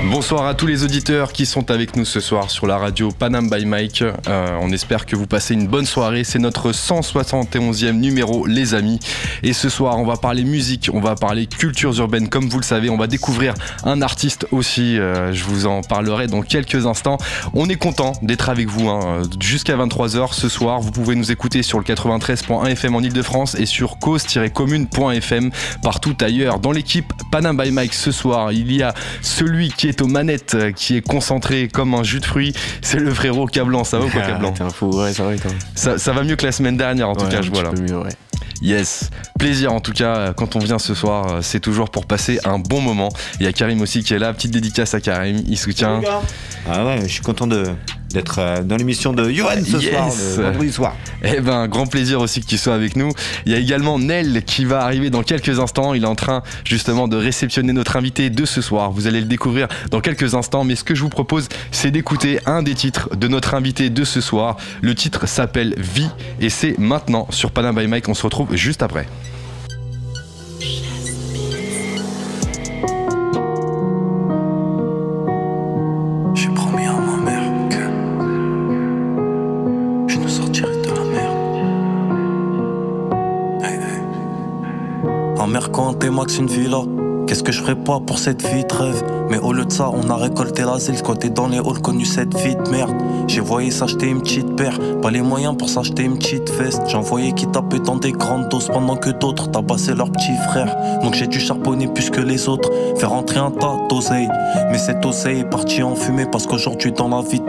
Bonsoir à tous les auditeurs qui sont avec nous ce soir sur la radio Panam by Mike. Euh, on espère que vous passez une bonne soirée. C'est notre 171e numéro, les amis. Et ce soir, on va parler musique, on va parler cultures urbaines. Comme vous le savez, on va découvrir un artiste aussi. Euh, je vous en parlerai dans quelques instants. On est content d'être avec vous hein, jusqu'à 23h ce soir. Vous pouvez nous écouter sur le 93.1 FM en Ile-de-France et sur cause-commune.fm partout ailleurs. Dans l'équipe Panam by Mike ce soir, il y a celui qui est aux manettes, euh, qui est concentré comme un jus de fruits, c'est le frérot Cablan. Ça va ou quoi, Cablan T'es un fou, ouais, ça va ça, ça va mieux que la semaine dernière, en tout cas, je vois là. mieux, ouais. Yes, plaisir en tout cas euh, quand on vient ce soir, euh, c'est toujours pour passer un bon moment. Il y a Karim aussi qui est là, petite dédicace à Karim, il soutient. Ah ouais, je suis content de d'être euh, dans l'émission de Johan ce Yes. soir, le vendredi soir. Eh ben, grand plaisir aussi que tu sois avec nous. Il y a également Nel qui va arriver dans quelques instants. Il est en train justement de réceptionner notre invité de ce soir. Vous allez le découvrir dans quelques instants. Mais ce que je vous propose, c'est d'écouter un des titres de notre invité de ce soir. Le titre s'appelle Vie et c'est maintenant sur Panam by Mike. On se retrouve juste après. Max une villa. Qu'est-ce que je ferais pas pour cette vie de rêve? Mais au lieu de ça, on a récolté l'asile, squatté dans les halls, connu cette vie de merde. J'ai voyé s'acheter une petite paire, pas les moyens pour s'acheter une petite veste. J'en voyais qui tapaient dans des grandes doses pendant que d'autres tabassaient leurs petits frères. Donc j'ai dû charbonner plus que les autres, faire entrer un tas d'oseille. Mais cet oseille est parti en fumée parce qu'aujourd'hui dans la vie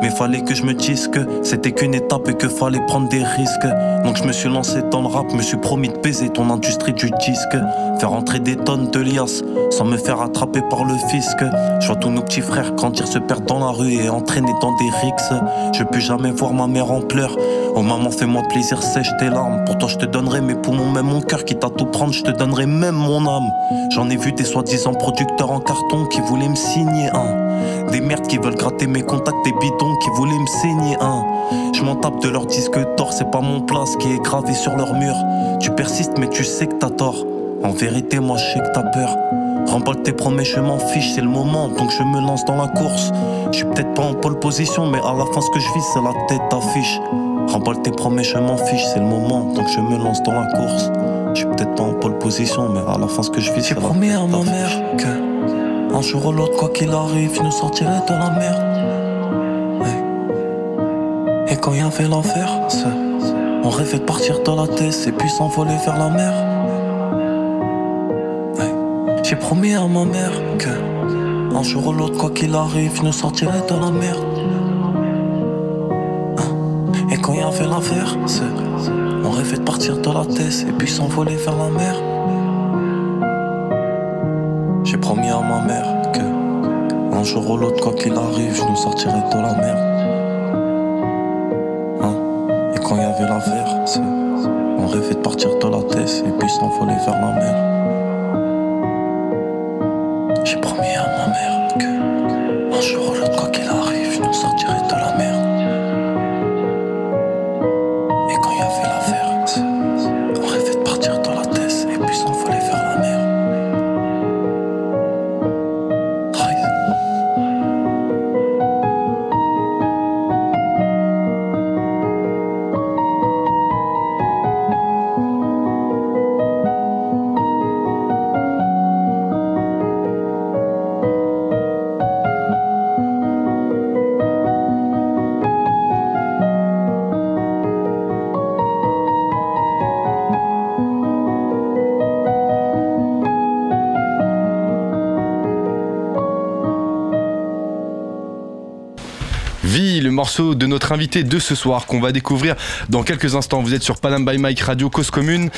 Mais fallait que je me dise que c'était qu'une étape et que fallait prendre des risques. Donc je me suis lancé dans le rap, me suis promis de baiser ton industrie du disque. Faire entrer des tonnes de liasses sans me faire attraper par le fisc. Je vois tous nos petits frères grandir, se perdre dans la rue et entraîner dans des rixes. Je plus jamais voir ma mère en pleurs. Oh maman, fais-moi plaisir, sèche tes larmes. Pour toi, je te donnerai mes poumons, même mon cœur qui t'a tout prendre, je te donnerai même mon âme. J'en ai vu des soi-disant producteurs en carton qui voulaient me signer un. Des merdes qui veulent gratter mes contacts, des bidons qui voulaient me saigner un. Je m'en tape de leur disque d'or, c'est pas mon place qui est gravé sur leur mur. Tu persistes, mais tu sais que t'as tort. En vérité, moi je sais que t'as peur. Remballe tes promesses, je m'en fiche, c'est le moment, donc je me lance dans la course. Je suis peut-être pas en pole position, mais à la fin, ce que je vis, c'est la tête d'affiche. Remballe tes promesses, je m'en fiche, c'est le moment, donc je me lance dans la course. Je suis peut-être pas en pole position, mais à la fin, ce que je vis, c'est la promis à ma mère que un jour ou l'autre, quoi qu'il arrive, je nous sortirai de la. Ouais. Et quand y avait l'enfer, on rêvait de partir dans la tête et puis s'envoler vers la mer. J'ai promis à ma mère que un jour ou l'autre, quoi qu'il arrive, je nous sortirai de la merde. Hein. Et quand y avait c'est on rêvait de partir dans la tête et puis s'envoler vers la mer. Un jour ou l'autre, quoi qu'il arrive, je nous sortirai de la merde. Hein? Et quand y avait l'affaire, on rêvait de partir dans la tête et puis s'envoler vers la mer. Morceau de notre invité de ce soir qu'on va découvrir dans quelques instants. Vous êtes sur Panam by Mike Radio Cause Commune.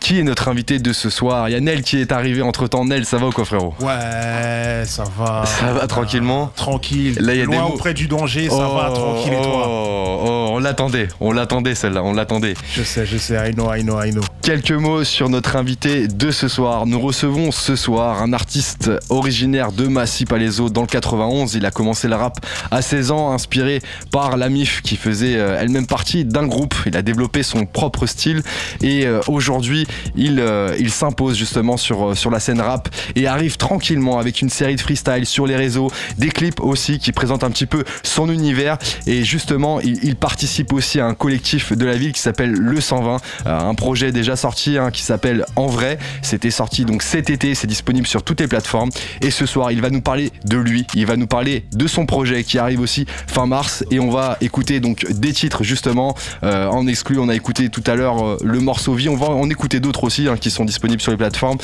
Qui est notre invité de ce soir? Il y a Nel qui est arrivé entre temps. Nel, ça va ou quoi, frérot? Ouais, ça va. Ça va tranquillement? Tranquille. Là, y a Loin des mots. auprès du danger, ça va, tranquille et toi? oh, oh, on l'attendait, on l'attendait celle-là, on l'attendait. Je sais, je sais, I know, I know, I know. Quelques mots sur notre invité de ce soir. Nous recevons ce soir un artiste originaire de Massy Palaiso dans le 91. Il a commencé le rap à 16 ans, inspiré par la MIF qui faisait euh, elle-même partie d'un groupe. Il a développé son propre style et euh, aujourd'hui il, euh, il s'impose justement sur, sur la scène rap et arrive tranquillement avec une série de freestyle sur les réseaux, des clips aussi qui présentent un petit peu son univers et justement il, il participe aussi à un collectif de la ville qui s'appelle Le 120, un projet déjà sorti hein, qui s'appelle En vrai. C'était sorti donc cet été, c'est disponible sur toutes les plateformes. Et ce soir, il va nous parler de lui, il va nous parler de son projet qui arrive aussi fin mars. Et on va écouter donc des titres justement euh, en exclu. On a écouté tout à l'heure euh, le morceau Vie. On va en écouter d'autres aussi hein, qui sont disponibles sur les plateformes.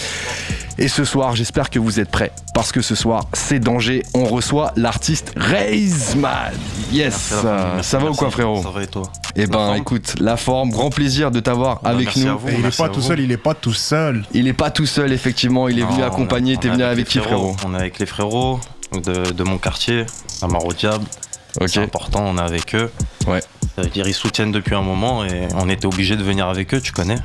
Et ce soir, j'espère que vous êtes prêts parce que ce soir, c'est danger. On reçoit l'artiste Razeman. Yes, Merci, euh, Merci, ça va ou quoi, frérot Ça va et toi Eh ben, forme écoute, la forme, grand plaisir de t'avoir Bah, avec merci nous. à vous. Et il est pas à tout vous. seul, il est pas tout seul. Il est pas tout seul, effectivement. Il est venu accompagner. T'es venu avec qui, frérot On est avec les frérots de, de mon quartier, à Maro Diable. Ok. C'est important, on est avec eux. Ouais. Ça veut dire ils soutiennent depuis un moment et on était obligé de venir avec eux, tu connais.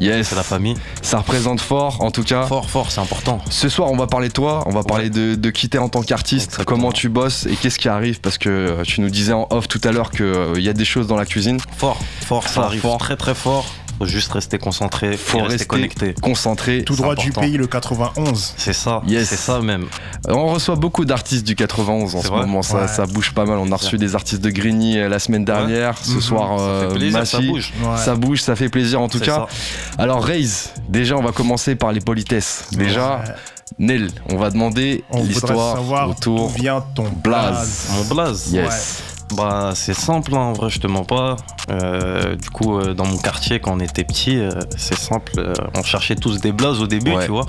Yes. C'est la famille. Ça représente fort, en tout cas. Fort, fort, c'est important. Ce soir, on va parler de toi, on va parler de, de qui t'es en tant qu'artiste, comment tu bosses et qu'est-ce qui arrive parce que euh, tu nous disais en off tout à l'heure qu'il y a des choses dans la cuisine. Fort, fort, ça arrive fort. très très fort. Faut juste rester concentré, Faut rester, rester connecté. concentré. Tout droit du pays, le 91. C'est ça, Yes. c'est ça même. On reçoit beaucoup d'artistes du 91 en ce vrai moment, ça, Ouais. ça bouge pas mal. On a reçu des artistes de Grigny euh, la semaine dernière, ce Mhm. soir Ça euh, ça bouge. Ouais. Ça bouge, ça fait plaisir en tout cas. ça. Alors Raze, déjà on va commencer par les politesses. Déjà. Nel, on va demander l'histoire d'où autour vient ton Blaze. blaze. Mon blaze. Yes. Bah c'est simple hein, en vrai je te mens pas. Euh, du coup euh, dans mon quartier quand on était petit euh, c'est simple. on cherchait tous des blazes au début Ouais. tu vois.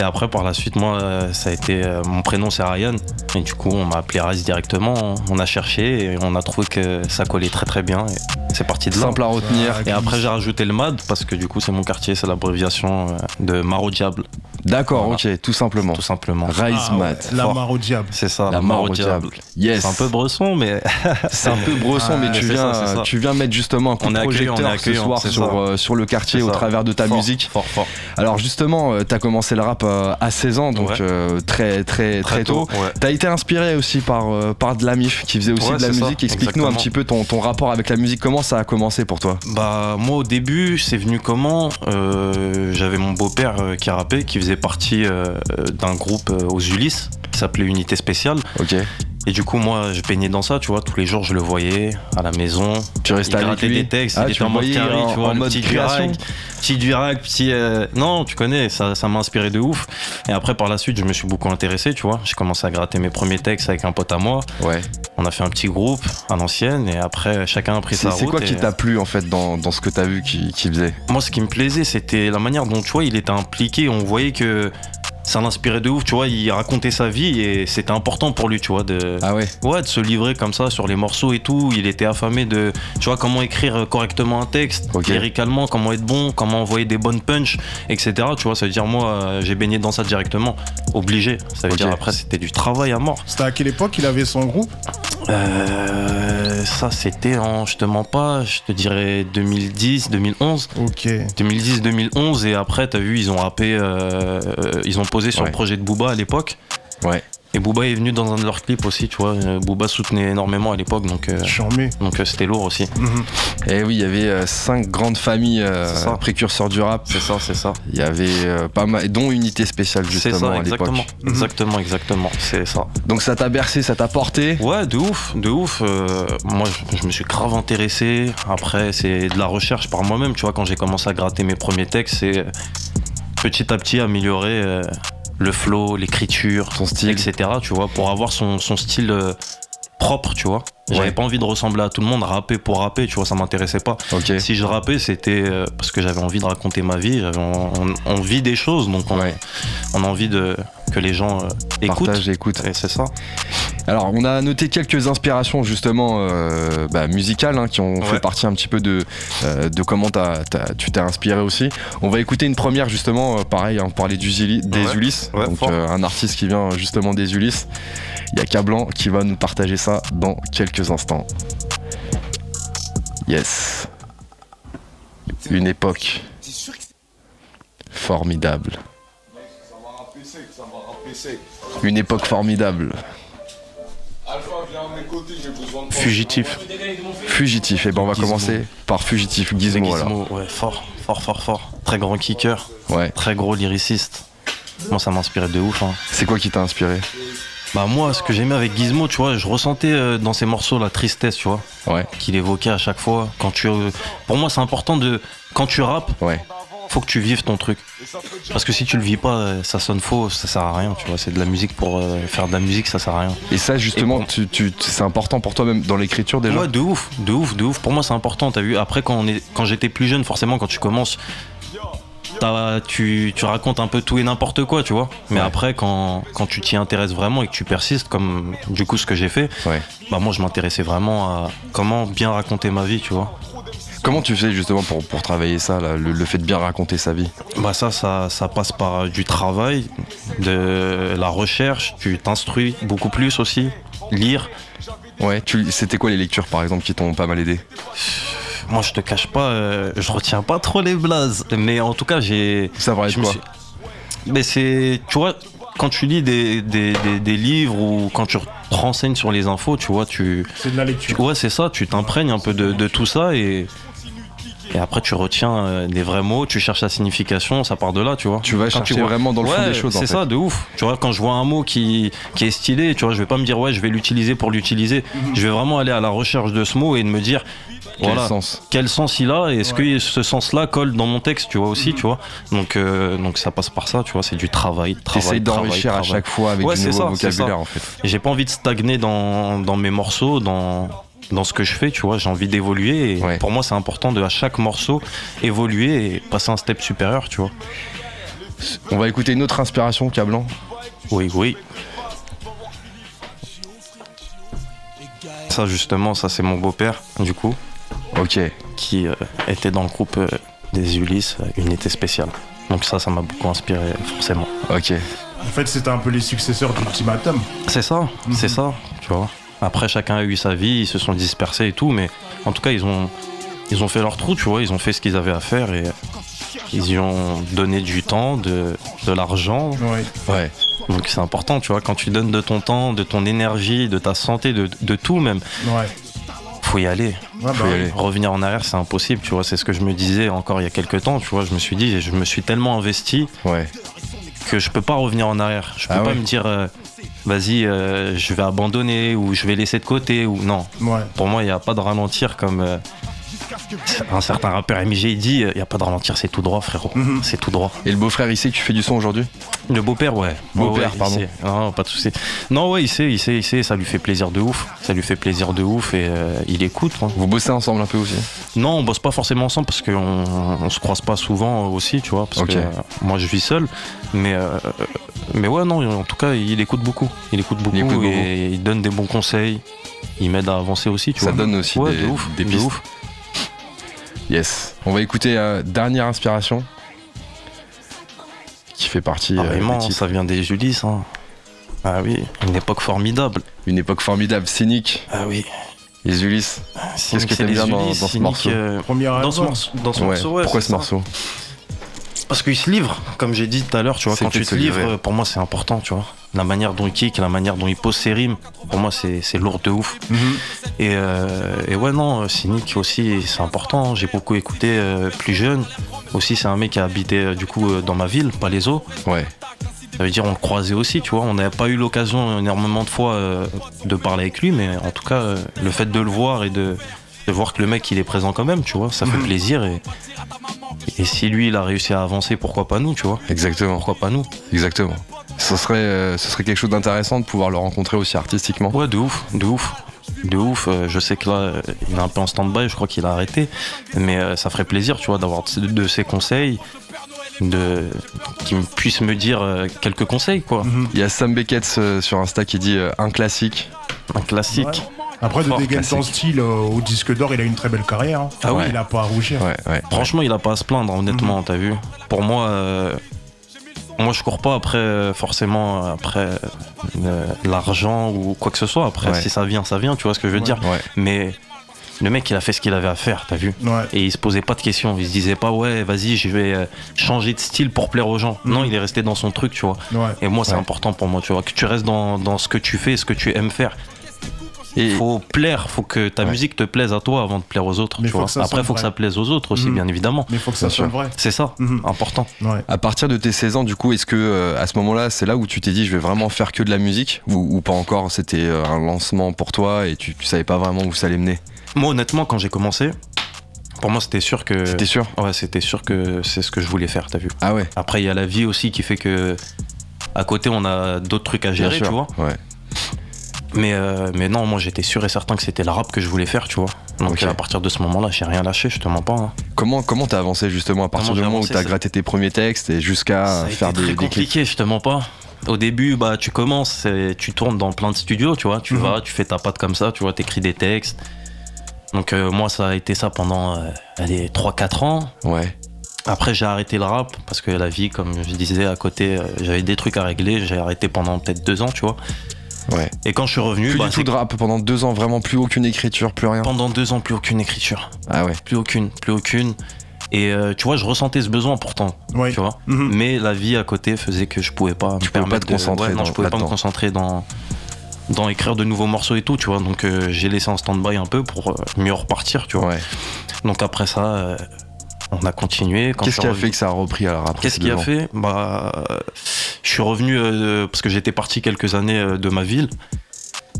Et après par la suite moi ça a été mon prénom c'est Ryan et du coup on m'a appelé Raz directement. On a cherché et on a trouvé que ça collait très très bien et c'est parti de là. Simple à retenir. Et après j'ai rajouté le MAD parce que du coup c'est mon quartier c'est l'abréviation de Maro Diable D'accord, Voilà. ok, tout simplement. tout simplement. Raze Ah ouais, Mat. La mare au diable. C'est ça. La mort au diable. Yes. C'est un peu bresson mais C'est un peu bresson, Ah, mais tu viens, ça, tu viens mettre justement un coup On de projecteur ce soir sur, euh, sur le quartier au travers de ta Fort, musique. Fort fort. Alors justement, tu t'as commencé le rap euh, à 16 ans, donc Ouais. euh, très très très, tôt. Ouais. T'as été inspiré aussi par, euh, par de la MIF qui faisait aussi Ouais, de la musique. Explique-nous un petit peu ton, ton rapport avec la musique. Comment ça a commencé pour toi? Bah moi au début c'est venu comment? Euh, J'avais mon beau-père euh, qui rappait, qui faisait partie euh, d'un groupe euh, aux Ulysses qui s'appelait Unité Spéciale. Et du coup moi je baignais dans ça, tu vois, tous les jours je le voyais à la maison. Tu restes Il avec lui des textes, Ah, il tu était en mode carré, en- tu vois, en mode petit durac, petit durac, petit... euh, Non, tu connais, ça, ça m'a inspiré de ouf. Et après par la suite je me suis beaucoup intéressé, tu vois. J'ai commencé à gratter mes premiers textes avec un pote à moi. Ouais. On a fait un petit groupe à l'ancienne et après chacun a pris C'est sa c'est route. quoi qui t'a plu en fait dans, dans ce que t'as vu qu'il qu'il faisait? Moi, ce qui me plaisait, c'était la manière dont, tu vois, il était impliqué. On voyait que ça l'inspirait de ouf, tu vois. Il racontait sa vie et c'était important pour lui, tu vois, de, Ah ouais ouais, de se livrer comme ça sur les morceaux et tout. Il était affamé de, tu vois, comment écrire correctement un texte, Ok. lyricalement, comment être bon, comment envoyer des bonnes punches, etc. Tu vois, ça veut dire, moi, euh, j'ai baigné dans ça directement. Obligé. Ça veut dire, après, c'était du travail à mort. C'était à quelle époque il avait son groupe? Euh, ça, c'était en, je te mens pas, je te dirais 2010, 2011. Ok. 2010-2011 et après t'as vu ils ont rappé euh, euh, ils ont posé sur Ouais. le projet de Booba à l'époque Ouais. et Booba est venu dans un de leurs clips aussi tu vois Euh, Booba soutenait énormément à l'époque donc euh, donc euh, c'était lourd aussi Mhm. Et oui, il y avait euh, cinq grandes familles euh, C'est ça. précurseurs du rap. c'est ça c'est ça Il y avait euh, pas mal, dont Unité Spéciale c'est justement ça à l'époque. exactement Mhm. exactement exactement c'est ça Donc ça t'a bercé, ça t'a porté? ouais de ouf de ouf Euh, moi je, je me suis grave intéressé après c'est de la recherche par moi-même tu vois quand j'ai commencé à gratter mes premiers textes c'est euh, petit à petit améliorer euh, le flow l'écriture Ton style. etc. Tu vois, pour avoir son, son style euh, propre, tu vois. J'avais Ouais. pas envie de ressembler à tout le monde, rapper pour rapper, tu vois, ça m'intéressait pas. Si je rappais, c'était euh, parce que j'avais envie de raconter ma vie, j'avais en- on, on vit des choses, donc on, Ouais. on a envie de que les gens écoutent. Partage écoute. Et c'est ça. Alors, on a noté quelques inspirations justement euh, bah, musicales hein, qui ont fait partie un petit peu de, euh, de comment tu t'es inspiré aussi. On va écouter une première justement, euh, pareil, hein, on parlait du Zili- des Ouais. Ulysses, Ouais, donc euh, un artiste qui vient justement des Ulysses. Il y a Cablan qui va nous partager ça dans quelques instants. Yes. Une époque formidable. Une époque formidable. Fugitif. Fugitif. Et ben on va Gizmo. commencer par Fugitif. Gizmo, alors. Gizmo, ouais, fort, fort, fort, fort. Très grand kicker, Ouais. très gros lyriciste. Moi, ça m'inspirait de ouf. hein. C'est quoi qui t'a inspiré Bah moi, ce que j'aimais avec Gizmo, tu vois, je ressentais euh, dans ses morceaux la tristesse, tu vois, Ouais. qu'il évoquait à chaque fois. Quand tu, euh, pour moi, c'est important de, quand tu rappes, Ouais. Faut que tu vives ton truc. Parce que si tu le vis pas, euh, ça sonne faux, ça sert à rien, tu vois. C'est de la musique pour euh, faire de la musique, ça sert à rien. Et ça, justement, Et tu, tu- c'est important pour toi même dans l'écriture déjà Ouais, de ouf, de ouf, de ouf. Pour moi, c'est important. T'as vu Après, quand on est, quand j'étais plus jeune, forcément, quand tu commences, tu, tu racontes un peu tout et n'importe quoi, tu vois. Mais Ouais. après, quand, quand tu t'y intéresses vraiment et que tu persistes, comme du coup ce que j'ai fait, Ouais. bah moi, je m'intéressais vraiment à comment bien raconter ma vie, tu vois. Comment tu fais justement pour, pour travailler ça, là, le, le fait de bien raconter sa vie Bah ça, ça, ça passe par du travail, de la recherche. Tu t'instruis beaucoup plus aussi, lire. Ouais, tu, c'était quoi les lectures par exemple qui t'ont pas mal aidé Moi, je te cache pas, euh, je retiens pas trop les blazes, mais en tout cas, j'ai Ça va être quoi suis- Mais c'est. Tu vois, quand tu lis des, des, des- des livres ou quand tu te renseignes sur les infos, tu vois, tu. C'est de la tu- lecture. ouais, c'est ça, tu t'imprègnes un peu de, de tout ça et. Et après, tu retiens euh, des vrais mots, tu cherches la signification, ça part de là, tu vois. Tu vas Quand chercher vois- vraiment dans le fond Ouais, des choses en C'est fait. ça, de ouf. Tu vois, quand je vois un mot qui, qui est stylé, tu vois, je vais pas me dire, ouais, je vais l'utiliser pour l'utiliser. Je vais vraiment aller à la recherche de ce mot et de me dire, Quel voilà, sens quel sens il a et est-ce Ouais. que ce sens-là colle dans mon texte, tu vois aussi, tu vois. Donc, euh, donc ça passe par ça, tu vois, c'est du travail, travail, d'enrichir à chaque fois avec Ouais, du nouveau ça, c'est vocabulaire ça. en fait. Et J'ai pas envie de stagner dans, dans mes morceaux, dans, dans ce que je fais, tu vois. J'ai envie d'évoluer et Ouais. pour moi, c'est important de à chaque morceau évoluer et passer un step supérieur, tu vois. On va écouter une autre inspiration, Cablan. Oui, oui. Ça, justement, ça, c'est mon beau-père, du coup, Ok. qui euh, était dans le groupe euh, des Ulysses, euh, Unité Spéciale. Donc ça, ça m'a beaucoup inspiré, forcément. Ok. En fait, c'était un peu les successeurs d'Ultimatum. C'est ça, c'est ça, tu vois. Après, chacun a eu sa vie, ils se sont dispersés et tout, mais en tout cas, ils ont, ils ont fait leur trou, tu vois, ils ont fait ce qu'ils avaient à faire et ils y ont donné du temps, de, de l'argent. Ouais. Ouais. Donc c'est important, tu vois, quand tu donnes de ton temps, de ton énergie, de ta santé, de, de tout même, Ouais. faut y aller. Ouais, bah Faut y oui. aller. Revenir en arrière, c'est impossible, tu vois, c'est ce que je me disais encore il y a quelques temps, tu vois, je me suis dit, je me suis tellement investi Ouais. que je peux pas revenir en arrière. Je peux Ah pas me dire, euh, vas-y, euh, je vais abandonner ou je vais laisser de côté ou non. Ouais. Pour moi, il n'y a pas de ralentir comme euh, un certain rappeur MJ il dit, il n'y a pas de ralentir, c'est tout droit, frérot. Mhm. C'est tout droit. Et le beau-frère, il sait que tu fais du son aujourd'hui Le beau-père, ouais. Beau-père, Ouais, pardon. Non, pas de souci. Non, ouais, il sait, il sait, il sait, ça lui fait plaisir de ouf. Ça lui fait plaisir de ouf et euh, il écoute. hein. Vous bossez ensemble un peu aussi Non, on bosse pas forcément ensemble parce qu'on on se croise pas souvent aussi, tu vois. Parce que euh, moi, je vis seul. Mais, euh, mais ouais, non, en tout cas, il écoute beaucoup. Il écoute beaucoup écoute beaucoup. et il donne des bons conseils. Il m'aide à avancer aussi, tu Ça vois. donne aussi Ouais, des, de ouf, des de ouf. Yes. On va écouter euh, dernière inspiration qui fait partie euh, Vraiment, titres. ça vient des Julis. Hein. Ah oui, une époque formidable. Une époque formidable, cynique. Ah oui. Les Ulysses. Qu'est-ce que t'aimes bien dans- dans ce morceau Premier dans ce album. morceau, dans ce Ouais. morceau, ouais, Pourquoi ce ça. morceau? Parce qu'il se livre, comme j'ai dit tout à l'heure, tu vois, quand tu te se livres, livrer. pour moi c'est important, tu vois. La manière dont il kick, la manière dont il pose ses rimes, pour moi c'est lourd de ouf. Mhm. Et, euh, et ouais, non, euh, Cynic aussi, c'est important. J'ai beaucoup écouté euh, plus jeune. Aussi, c'est un mec qui a habité du coup dans ma ville, pas les eaux. Ouais. Ça veut dire on le croisait aussi, tu vois. On n'avait pas eu l'occasion énormément de fois euh, de parler avec lui, mais en tout cas, le fait de le voir et de, de voir que le mec il est présent quand même, tu vois, ça fait Mhm. plaisir. Et, et si lui il a réussi à avancer, pourquoi pas nous, tu vois Exactement. Pourquoi pas nous Exactement. Ce serait, euh, ce serait quelque chose d'intéressant de pouvoir le rencontrer aussi artistiquement. Ouais, de ouf, de ouf. De ouf, Euh, je sais que là, euh, il est un peu en stand-by, je crois qu'il a arrêté. Mais euh, ça ferait plaisir, tu vois, d'avoir de, de ses conseils, de qu'il me puisse me dire euh, quelques conseils, quoi. Mhm. Il y a Sam Beckett euh, sur Insta qui dit euh, un classique. Un classique. Ouais. Après, de Fort dégainer son style euh, au disque d'or, il a une très belle carrière. hein. Ah oui. Il a pas à rougir. Ouais, ouais. Franchement, il a pas à se plaindre, honnêtement, t'as vu. Pour moi, euh, moi, je cours pas après euh, forcément après euh, l'argent ou quoi que ce soit. Après, Ouais. si ça vient, ça vient. Tu vois ce que je veux Ouais. dire. Ouais. Mais Le mec, il a fait ce qu'il avait à faire, t'as vu Ouais. Et il se posait pas de questions. Il se disait pas, ouais, vas-y, je vais changer de style pour plaire aux gens. Non, il est resté dans son truc, tu vois. Ouais. Et moi, c'est Ouais. important pour moi, tu vois, que tu restes dans, dans ce que tu fais, ce que tu aimes faire. Et faut plaire, faut que ta Ouais. musique te plaise à toi avant de plaire aux autres. Mais tu vois. Après, sonne faut que ça plaise aux autres aussi, Mhm. bien évidemment. Mais il faut que ça sûr. vrai. C'est ça, Mhm. important. Ouais. à partir de tes 16 ans, du coup, est-ce que euh, à ce moment-là, c'est là où tu t'es dit je vais vraiment faire que de la musique ou, ou pas encore C'était euh, un lancement pour toi et tu, tu savais pas vraiment où ça allait mener? Moi, honnêtement, quand j'ai commencé, pour moi, c'était sûr que. T'es sûr? Ouais, c'était sûr que c'est ce que je voulais faire, t'as vu. Ah ouais. Après, il y a la vie aussi qui fait que. À côté, on a d'autres trucs à gérer, tu vois. Ouais. Mais, euh, mais non, moi, j'étais sûr et certain que c'était le rap que je voulais faire, tu vois. Donc, à partir de ce moment-là, j'ai rien lâché, je te mens pas. hein. Comment comment t'as avancé justement à partir du moment où t'as gratté tes premiers textes et jusqu'à faire été des, clips compliqué, je te mens pas. Au début, bah, tu commences, et tu tournes dans plein de studios, tu vois. Tu Mhm. vas, tu fais ta patte comme ça, tu vois, t'écris des textes. Donc, euh, moi, ça a été ça pendant euh, allez, 3-4 ans. Ouais. Après, j'ai arrêté le rap parce que la vie, comme je disais à côté, euh, j'avais des trucs à régler. J'ai arrêté pendant peut-être deux ans, tu vois. Ouais. Et quand je suis revenu, Plus bah, du c'est tout de rap pendant deux ans, vraiment plus aucune écriture, plus rien. pendant deux ans, plus aucune écriture. Ah ouais. Plus aucune, plus aucune. Et euh, tu vois, je ressentais ce besoin pourtant, Ouais. tu vois. Mhm. Mais la vie à côté faisait que je pouvais pas me Tu pouvais pas te concentrer de... ouais, non, dans- je pouvais pas me concentrer dans dans écrire de nouveaux morceaux et tout, tu vois. Donc euh, j'ai laissé en stand-by un peu pour euh, mieux repartir, tu vois. Ouais. Donc après ça, euh, on a continué. Qu'est-ce qui a fait que ça a repris alors après Qu'est-ce qui a fait? Bah, je suis revenu euh, parce que j'étais parti quelques années euh, de ma ville.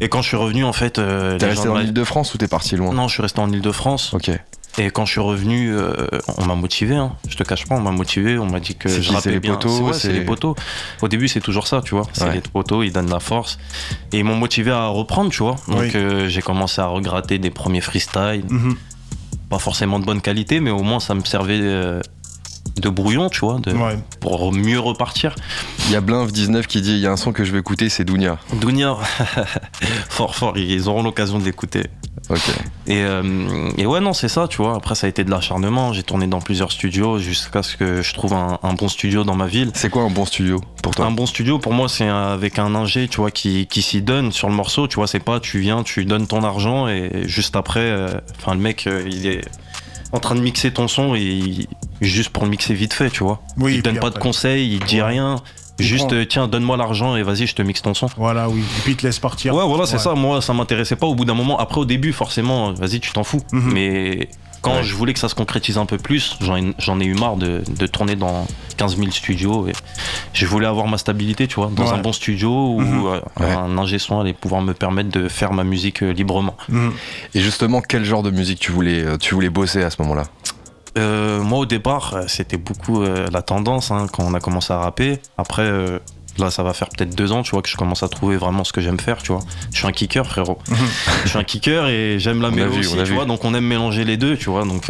Et quand je suis revenu, en fait, euh, T'es resté en de ma- Ile-de-France ou t'es parti loin? Non, je suis resté en Ile-de-France. Ok. Et quand je suis revenu, euh, on m'a motivé. Hein. Je te cache pas, on m'a motivé. On m'a dit que je les bien. potos, C'est ouais, les potos. Au début, c'est toujours ça, tu vois. C'est Ouais. les potos, ils donnent la force. Et ils m'ont motivé à reprendre, tu vois. Donc Oui. j'ai commencé à regratter des premiers freestyles. Mhm. Pas forcément de bonne qualité, mais au moins ça me servait euh, de brouillon, tu vois, de- Ouais. pour mieux repartir. Il y a Blinv19 qui dit il y a un son que je vais écouter, c'est Dounia. Dounia, fort fort, ils auront l'occasion de l'écouter. Ok. Et, euh, et ouais, non, c'est ça, tu vois. Après, ça a été de l'acharnement. J'ai tourné dans plusieurs studios jusqu'à ce que je trouve un, un bon studio dans ma ville. C'est quoi un bon studio pour toi? Un bon studio, pour moi, c'est avec un ingé, tu vois, qui, qui s'y donne sur le morceau. Tu vois, c'est pas tu viens, tu donnes ton argent et juste après, euh, enfin, le mec, euh, il est en train de mixer ton son et il- juste pour le mixer vite fait, tu vois. Oui, il donne pas de conseils, il dit Ouais. rien. Juste, euh, tiens, donne-moi l'argent et vas-y, je te mixe ton son. Voilà, oui. Et puis il te laisse partir. Ouais, voilà, c'est Ouais. ça. Moi, ça m'intéressait pas au bout d'un moment. Après, au début, forcément, vas-y, tu t'en fous. Mhm. Mais quand Ouais. je voulais que ça se concrétise un peu plus, j'en ai, j'en ai eu marre de, de tourner dans 15 000 studios. Et je voulais avoir ma stabilité, tu vois, dans Ouais. un bon studio où Mhm. euh, Ouais. un ingé son allait pouvoir me permettre de faire ma musique euh, librement. Mhm. Et justement, quel genre de musique tu voulais, euh, tu voulais bosser à ce moment-là? Euh, moi, au départ, euh, c'était beaucoup euh, la tendance hein, quand on a commencé à rapper. Après. euh, Là, ça va faire peut-être deux ans, tu vois, que je commence à trouver vraiment ce que j'aime faire, tu vois. Je suis un kicker, frérot. je suis un kicker et j'aime la On a mélo vu, aussi, on a tu vu. vois. Donc, on aime mélanger les deux, tu vois. Donc,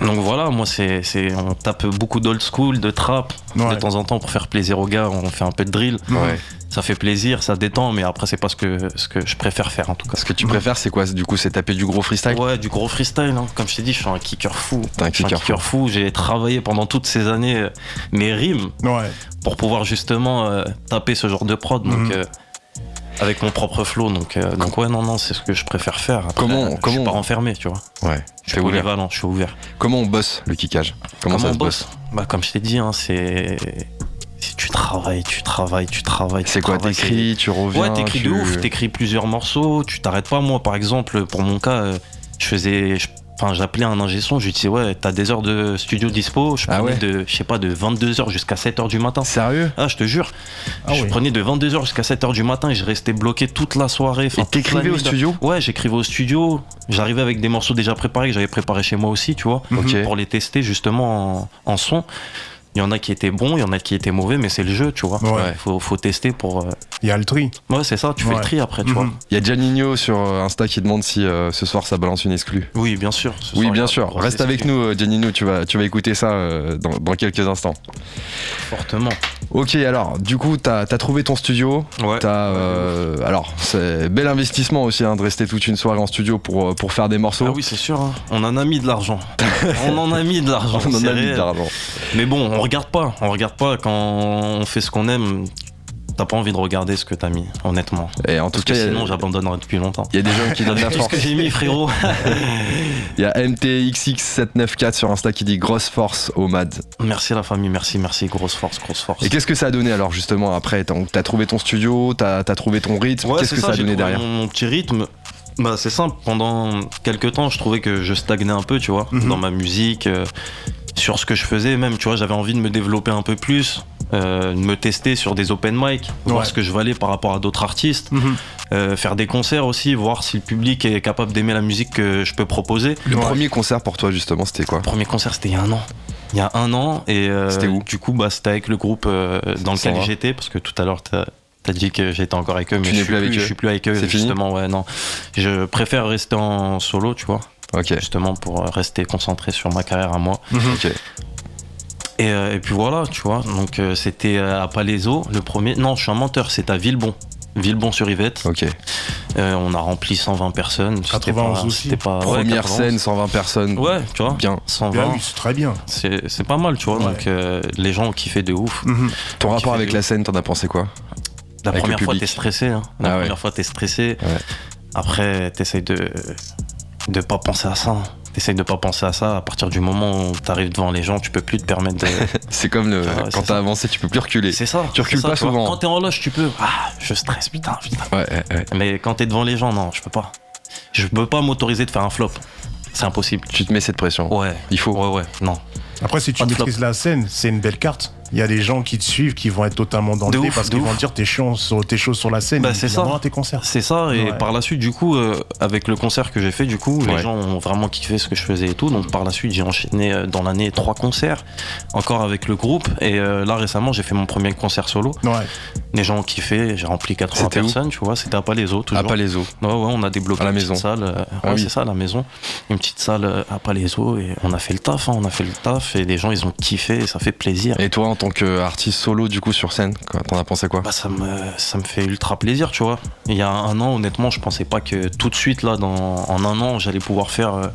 donc voilà, moi, c'est, c'est, on tape beaucoup d'old school, de trap. Ouais. De temps en temps, pour faire plaisir aux gars, on fait un peu de drill. Ouais. Ça fait plaisir, ça détend, mais après, c'est pas ce que, ce que je préfère faire, en tout cas. Ce que tu préfères, c'est quoi Du coup, c'est taper du gros freestyle? Ouais, du gros freestyle. hein. Comme je t'ai dit, je suis un kicker fou. T'es un Je suis un kicker kicker fou. J'ai travaillé pendant toutes ces années euh, mes rimes Ouais. pour pouvoir justement euh, taper ce genre de prod. Donc, Mhm. euh, avec mon propre flow. Donc, euh, donc ouais, non, non, c'est ce que je préfère faire. Après, Comment- euh, Je comment- suis pas renfermé, tu vois. Ouais. Je suis ouvert. je suis ouvert. Comment on bosse le kickage? Comment, ça on se bosse? bosse? Bah, comme je t'ai dit, hein, c'est. Tu travailles, tu travailles, tu travailles. tu C'est quoi T'écris, tu reviens Ouais, t'écris tu... de ouf, t'écris plusieurs morceaux, tu t'arrêtes pas. Moi, par exemple, pour mon cas, euh, je faisais. je- Enfin, j'appelais un ingé son, je lui disais, ouais, t'as des heures de studio dispo. Je Ah prenais ouais de, je sais pas, de 22h jusqu'à 7h du matin. Sérieux? Ah, je te jure. Ah je prenais de 22h jusqu'à 7h du matin et je restais bloqué toute la soirée. Et t'écrivais au studio? Ouais, j'écrivais au studio. J'arrivais avec des morceaux déjà préparés que j'avais préparés chez moi aussi, tu vois, pour les tester justement en, en son. Il y en a qui étaient bons, il y en a qui étaient mauvais, mais c'est le jeu, tu vois. Ouais. Faut, faut tester pour. euh, Il y a le tri. Ouais, c'est ça, tu fais le tri après, tu vois. Mhm. Il y a Gianninho sur euh, Insta qui demande si euh, ce soir ça balance une exclue. Oui, bien sûr. Ce Oui, soir, bien sûr. Reste avec exclue. nous, Giannino. Tu vas, tu vas écouter ça euh, dans, dans quelques instants. Fortement. Ok, alors, du coup, t'as as trouvé ton studio. Ouais. T'as, euh, alors, c'est bel investissement aussi hein, de rester toute une soirée en studio pour, pour faire des morceaux. Ah oui, c'est sûr. hein. On en a mis de l'argent. on en a mis de l'argent. On en a mis de l'argent. Mais bon, on regarde pas. On regarde pas quand on fait ce qu'on aime. t'as pas envie de regarder ce que t'as mis, honnêtement. Et en tout Parce cas, a- sinon, j'abandonnerais depuis longtemps. il y a des gens qui donnent la Tout ce force. que j'ai mis, frérot. Il y a MTXX794 sur Insta qui dit grosse force au MAD. merci la famille, merci, merci. Grosse force, grosse force. Et qu'est-ce que ça a donné alors justement après? T'as trouvé ton studio, t'as as trouvé ton rythme, Ouais, qu'est-ce que ça, a donné derrière? mon, mon petit rythme. Bah, c'est simple. Pendant quelques temps, je trouvais que je stagnais un peu, tu vois, Mhm. dans ma musique, euh, sur ce que je faisais. Même, tu vois, j'avais envie de me développer un peu plus, euh, de me tester sur des open mic, voir Ouais. ce que je valais par rapport à d'autres artistes, Mhm. euh, faire des concerts aussi, voir si le public est capable d'aimer la musique que je peux proposer. Le Ouais. premier concert pour toi justement c'était quoi? Le premier concert, c'était il y a un an. Il y a un an, et euh, où? du coup, bah, c'était avec le groupe euh, dans lequel j'étais, parce que tout à l'heure, t'as as dit que j'étais encore avec eux, mais je suis plus avec eux Je suis plus avec eux, C'est fini justement, ouais, non. Je préfère rester en solo, tu vois, Ok, justement pour rester concentré sur ma carrière à moi. Mhm. ok. Et, euh, et puis voilà, tu vois, donc euh, c'était euh, à Palaiso, le premier. Non, je suis un menteur, c'était à Villebon. Villebon-sur-Yvette. Ok. Euh, on a rempli 120 personnes. C'était 91 pas- aussi. c'était pas- ouais, Première 91. scène, 120 personnes. Ouais, tu vois. Bien. 120. Bien, oui, c'est très bien. C'est c'est pas mal, tu vois. Ouais. Donc euh, les gens ont kiffé de ouf. Mhm. Ton rapport avec la scène, t'en as pensé quoi? La Avec première le fois, t'es stressé. hein. La Ah ouais. première fois, t'es stressé. Ouais. Après, t'essayes de de pas penser à ça. T'essayes de pas penser à ça. À partir du moment où t'arrives devant les gens, tu peux plus te permettre de. C'est comme le Ah ouais, quand t'as avancé, tu peux plus reculer. c'est ça. Tu recules ça, pas souvent. Quand t'es en loge, tu peux. Ah, je stresse, putain, putain. Ouais, ouais, ouais. Mais quand t'es devant les gens, non, je peux pas. Je peux pas m'autoriser de faire un flop. C'est impossible. Tu te mets cette pression. Ouais. Il faut. Ouais, ouais. Non. Après, si tu maîtrises la scène, c'est une belle carte. Il y a des gens qui te suivent qui vont être totalement dans De le dé parce qu'ils vont dire t'es chiant sur tes choses sur la scène. Bah, c'est ils ça. tes concerts. C'est ça, et Ouais. par la suite, du coup, euh, avec le concert que j'ai fait, du coup, Ouais. les gens ont vraiment kiffé ce que je faisais et tout. Donc par la suite, j'ai enchaîné euh, dans l'année trois concerts, encore avec le groupe. Et euh, là, récemment, j'ai fait mon premier concert solo. Ouais. Les gens ont kiffé, j'ai rempli 80 C'était où personnes, tu vois. C'était à Palaiso, toujours. À Palaiso. Ouais, ouais, on a débloqué À la une maison. petite salle. euh, Ah ouais, oui. c'est ça, à la maison. Une petite salle à Palaiso et on a fait le taf, hein, on a fait le taf et les gens, ils ont kiffé et ça fait plaisir. Et toi, en tant qu'artiste solo, du coup, sur scène, quoi, t'en as pensé quoi Bah ça me, ça me fait ultra plaisir, tu vois. Il y a un an, honnêtement, je pensais pas que tout de suite, là, dans, en un an, j'allais pouvoir faire euh,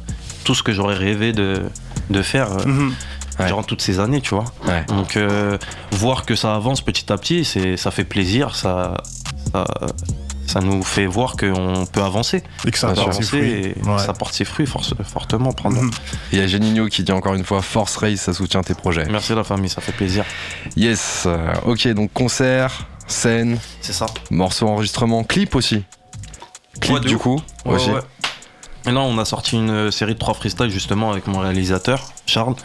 tout ce que j'aurais rêvé de, de faire euh, Mhm. Ouais. durant toutes ces années, tu vois. Ouais. Donc, euh, voir que ça avance petit à petit, c'est, ça fait plaisir, ça, ça, ça nous fait voir qu'on peut avancer. Et que ça Bien On peut porte ses avancer fruits. et Ouais. ça porte ses fruits force- fortement. Mhm. Et il y a Geninho qui dit encore une fois Force Race, ça soutient tes projets. Merci la famille, ça fait plaisir. Yes. euh, ok, donc concert, scène, C'est ça. morceau enregistrement, clip aussi. Clip Ouais, du coup Ouais, aussi. ouais. Et là, on a sorti une série de trois freestyles justement avec mon réalisateur, Charles.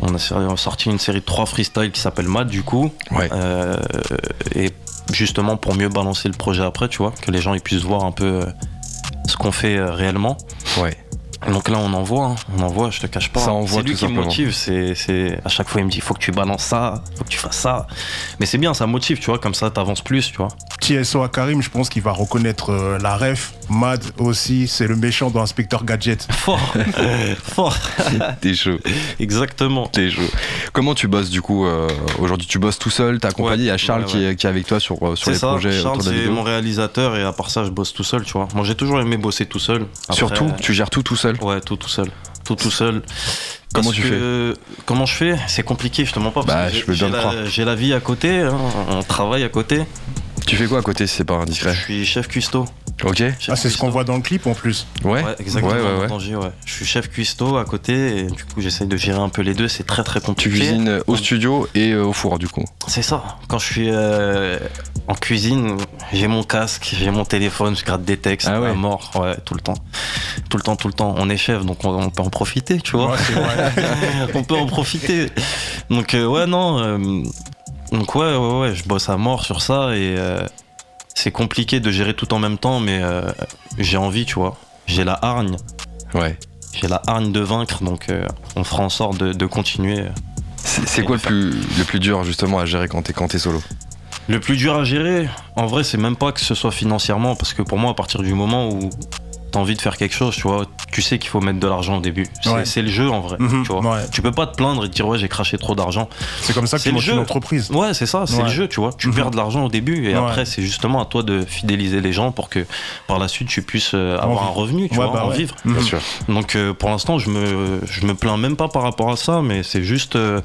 On a sorti une série de trois freestyles qui s'appelle Mad du coup. Ouais. Euh, et justement pour mieux balancer le projet après, tu vois, que les gens ils puissent voir un peu euh, ce qu'on fait euh, réellement. Ouais. Donc là, on envoie, hein. on envoie, je te cache pas. Ça envoie c'est lui tout qui me simplement. motive. C'est, c'est à chaque fois, il me dit, faut que tu balances ça, faut que tu fasses ça. Mais c'est bien, ça motive, tu vois. Comme ça, t'avances plus, tu vois. Petit SO à Karim, je pense qu'il va reconnaître euh, la ref. Mad aussi, c'est le méchant dans Inspecteur Gadget. Fort, fort. T'es chaud. Exactement. T'es chaud. Comment tu bosses du coup euh, Aujourd'hui, tu bosses tout seul, t'es accompagné? Ouais, Il y a Charles ouais, qui, est, qui est avec toi sur, euh, sur C'est les ça, projets Charles, c'est mon réalisateur et à part ça, je bosse tout seul, tu vois. Moi, j'ai toujours aimé bosser tout seul. Après, Surtout, tu gères tout tout seul? Ouais, tout tout seul. Tout tout seul. Comment Parce tu que- Comment je fais? C'est compliqué, je te mens pas. parce Bah, que je j'ai- te la- croire. J'ai la vie à côté, hein, on travaille à côté. Tu fais quoi à côté si c'est pas Je indiscret suis chef cuistot. Ok Chef Ah, c'est ce qu'on voit dans le clip en plus. Ouais. Ouais, exactement. Ouais, ouais, ouais. Danger, ouais. Je suis chef cuistot à côté et du coup j'essaye de gérer un peu les deux. C'est très très Tu compliqué. cuisines au studio et euh, au four du coup. C'est ça. Quand je suis euh, en cuisine, j'ai mon casque, j'ai mon téléphone, je gratte des textes Ah ouais. à mort, ouais, tout le temps, tout le temps, tout le temps. On est chef, donc on, on peut en profiter, tu vois. Ouais, c'est vrai. on peut en profiter. Donc euh, ouais, non. euh, donc ouais, ouais, ouais, je bosse à mort sur ça et euh, c'est compliqué de gérer tout en même temps, mais euh, j'ai envie, tu vois. J'ai la hargne. Ouais. J'ai la hargne de vaincre, donc euh, on fera en sorte de, de continuer. C'est quoi le plus, le plus dur justement à gérer quand t'es quand t'es solo? Le plus dur à gérer, en vrai, c'est même pas que ce soit financièrement, parce que pour moi, à partir du moment où t'as envie de faire quelque chose, tu vois, tu sais qu'il faut mettre de l'argent au début. C'est Ouais. le jeu en vrai, Mhm, tu vois. ouais. Tu peux pas te plaindre et te dire ouais j'ai craché trop d'argent. C'est comme ça que C'est tu le montes une jeu. entreprise. Ouais c'est ça, c'est Ouais. le jeu, tu vois. Tu Mhm. perds de l'argent au début et Ouais. après c'est justement à toi de fidéliser les gens pour que par la suite tu puisses euh, avoir En un revenu, tu Ouais, vois, bah en ouais. vivre. Mhm. sûr. Donc euh, pour l'instant, je me, je me plains même pas par rapport à ça, mais c'est juste. euh,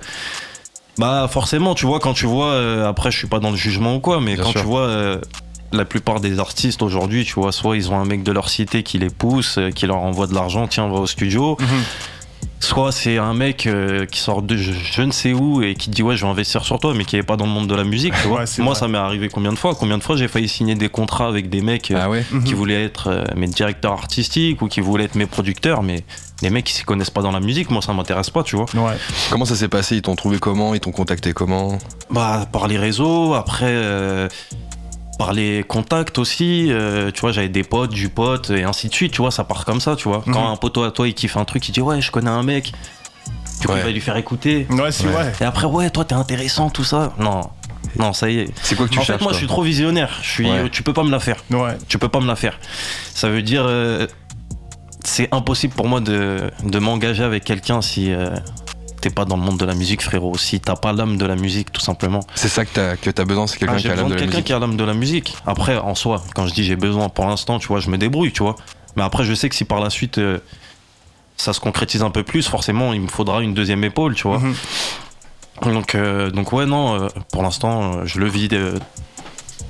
Bah forcément, tu vois, quand tu vois, euh, après je suis pas dans le jugement ou quoi, mais Bien quand sûr. tu vois euh, la plupart des artistes aujourd'hui, tu vois, soit ils ont un mec de leur cité qui les pousse, euh, qui leur envoie de l'argent, tiens, va au studio. Mhm. Soit c'est un mec euh, qui sort de je, je ne sais où et qui dit ouais je vais investir sur toi mais qui est pas dans le monde de la musique tu vois. Ouais, c'est Moi vrai. ça m'est arrivé combien de fois? Combien de fois j'ai failli signer des contrats avec des mecs euh, Ah ouais qui Mhm. voulaient être euh, mes directeurs artistiques ou qui voulaient être mes producteurs mais des mecs qui s'y connaissent pas dans la musique moi ça m'intéresse pas tu vois. Ouais. Comment ça s'est passé? Ils t'ont trouvé comment? Ils t'ont contacté comment? Bah, par les réseaux, après, euh, par les contacts aussi. euh, tu vois, j'avais des potes, du pote, et ainsi de suite. Tu vois, ça part comme ça, tu vois. Quand Mhm. un poteau à toi, il kiffe un truc, il dit Ouais, je connais un mec. Du coup, Ouais. il va lui faire écouter. Ouais, c'est Ouais. Et après, ouais, toi, t'es intéressant, tout ça. Non, non, ça y est. C'est quoi que tu en cherches fait, moi, je suis trop visionnaire. Je suis, Ouais. Tu peux pas me la faire. Ouais. Tu peux pas me la faire. Ça veut dire. euh, c'est impossible pour moi de, de m'engager avec quelqu'un si. euh, T'es pas dans le monde de la musique, frérot. Si t'as pas l'âme de la musique, tout simplement. C'est ça que t'as que t'as besoin, c'est quelqu'un Ah, qui a l'âme de de la musique. qui a l'âme de la musique. Après, en soi, quand je dis j'ai besoin pour l'instant, tu vois, je me débrouille, tu vois. Mais après, je sais que si par la suite euh, ça se concrétise un peu plus, forcément, il me faudra une deuxième épaule, tu vois. Mhm. Donc, euh, donc ouais, non, euh, pour l'instant, je le vis,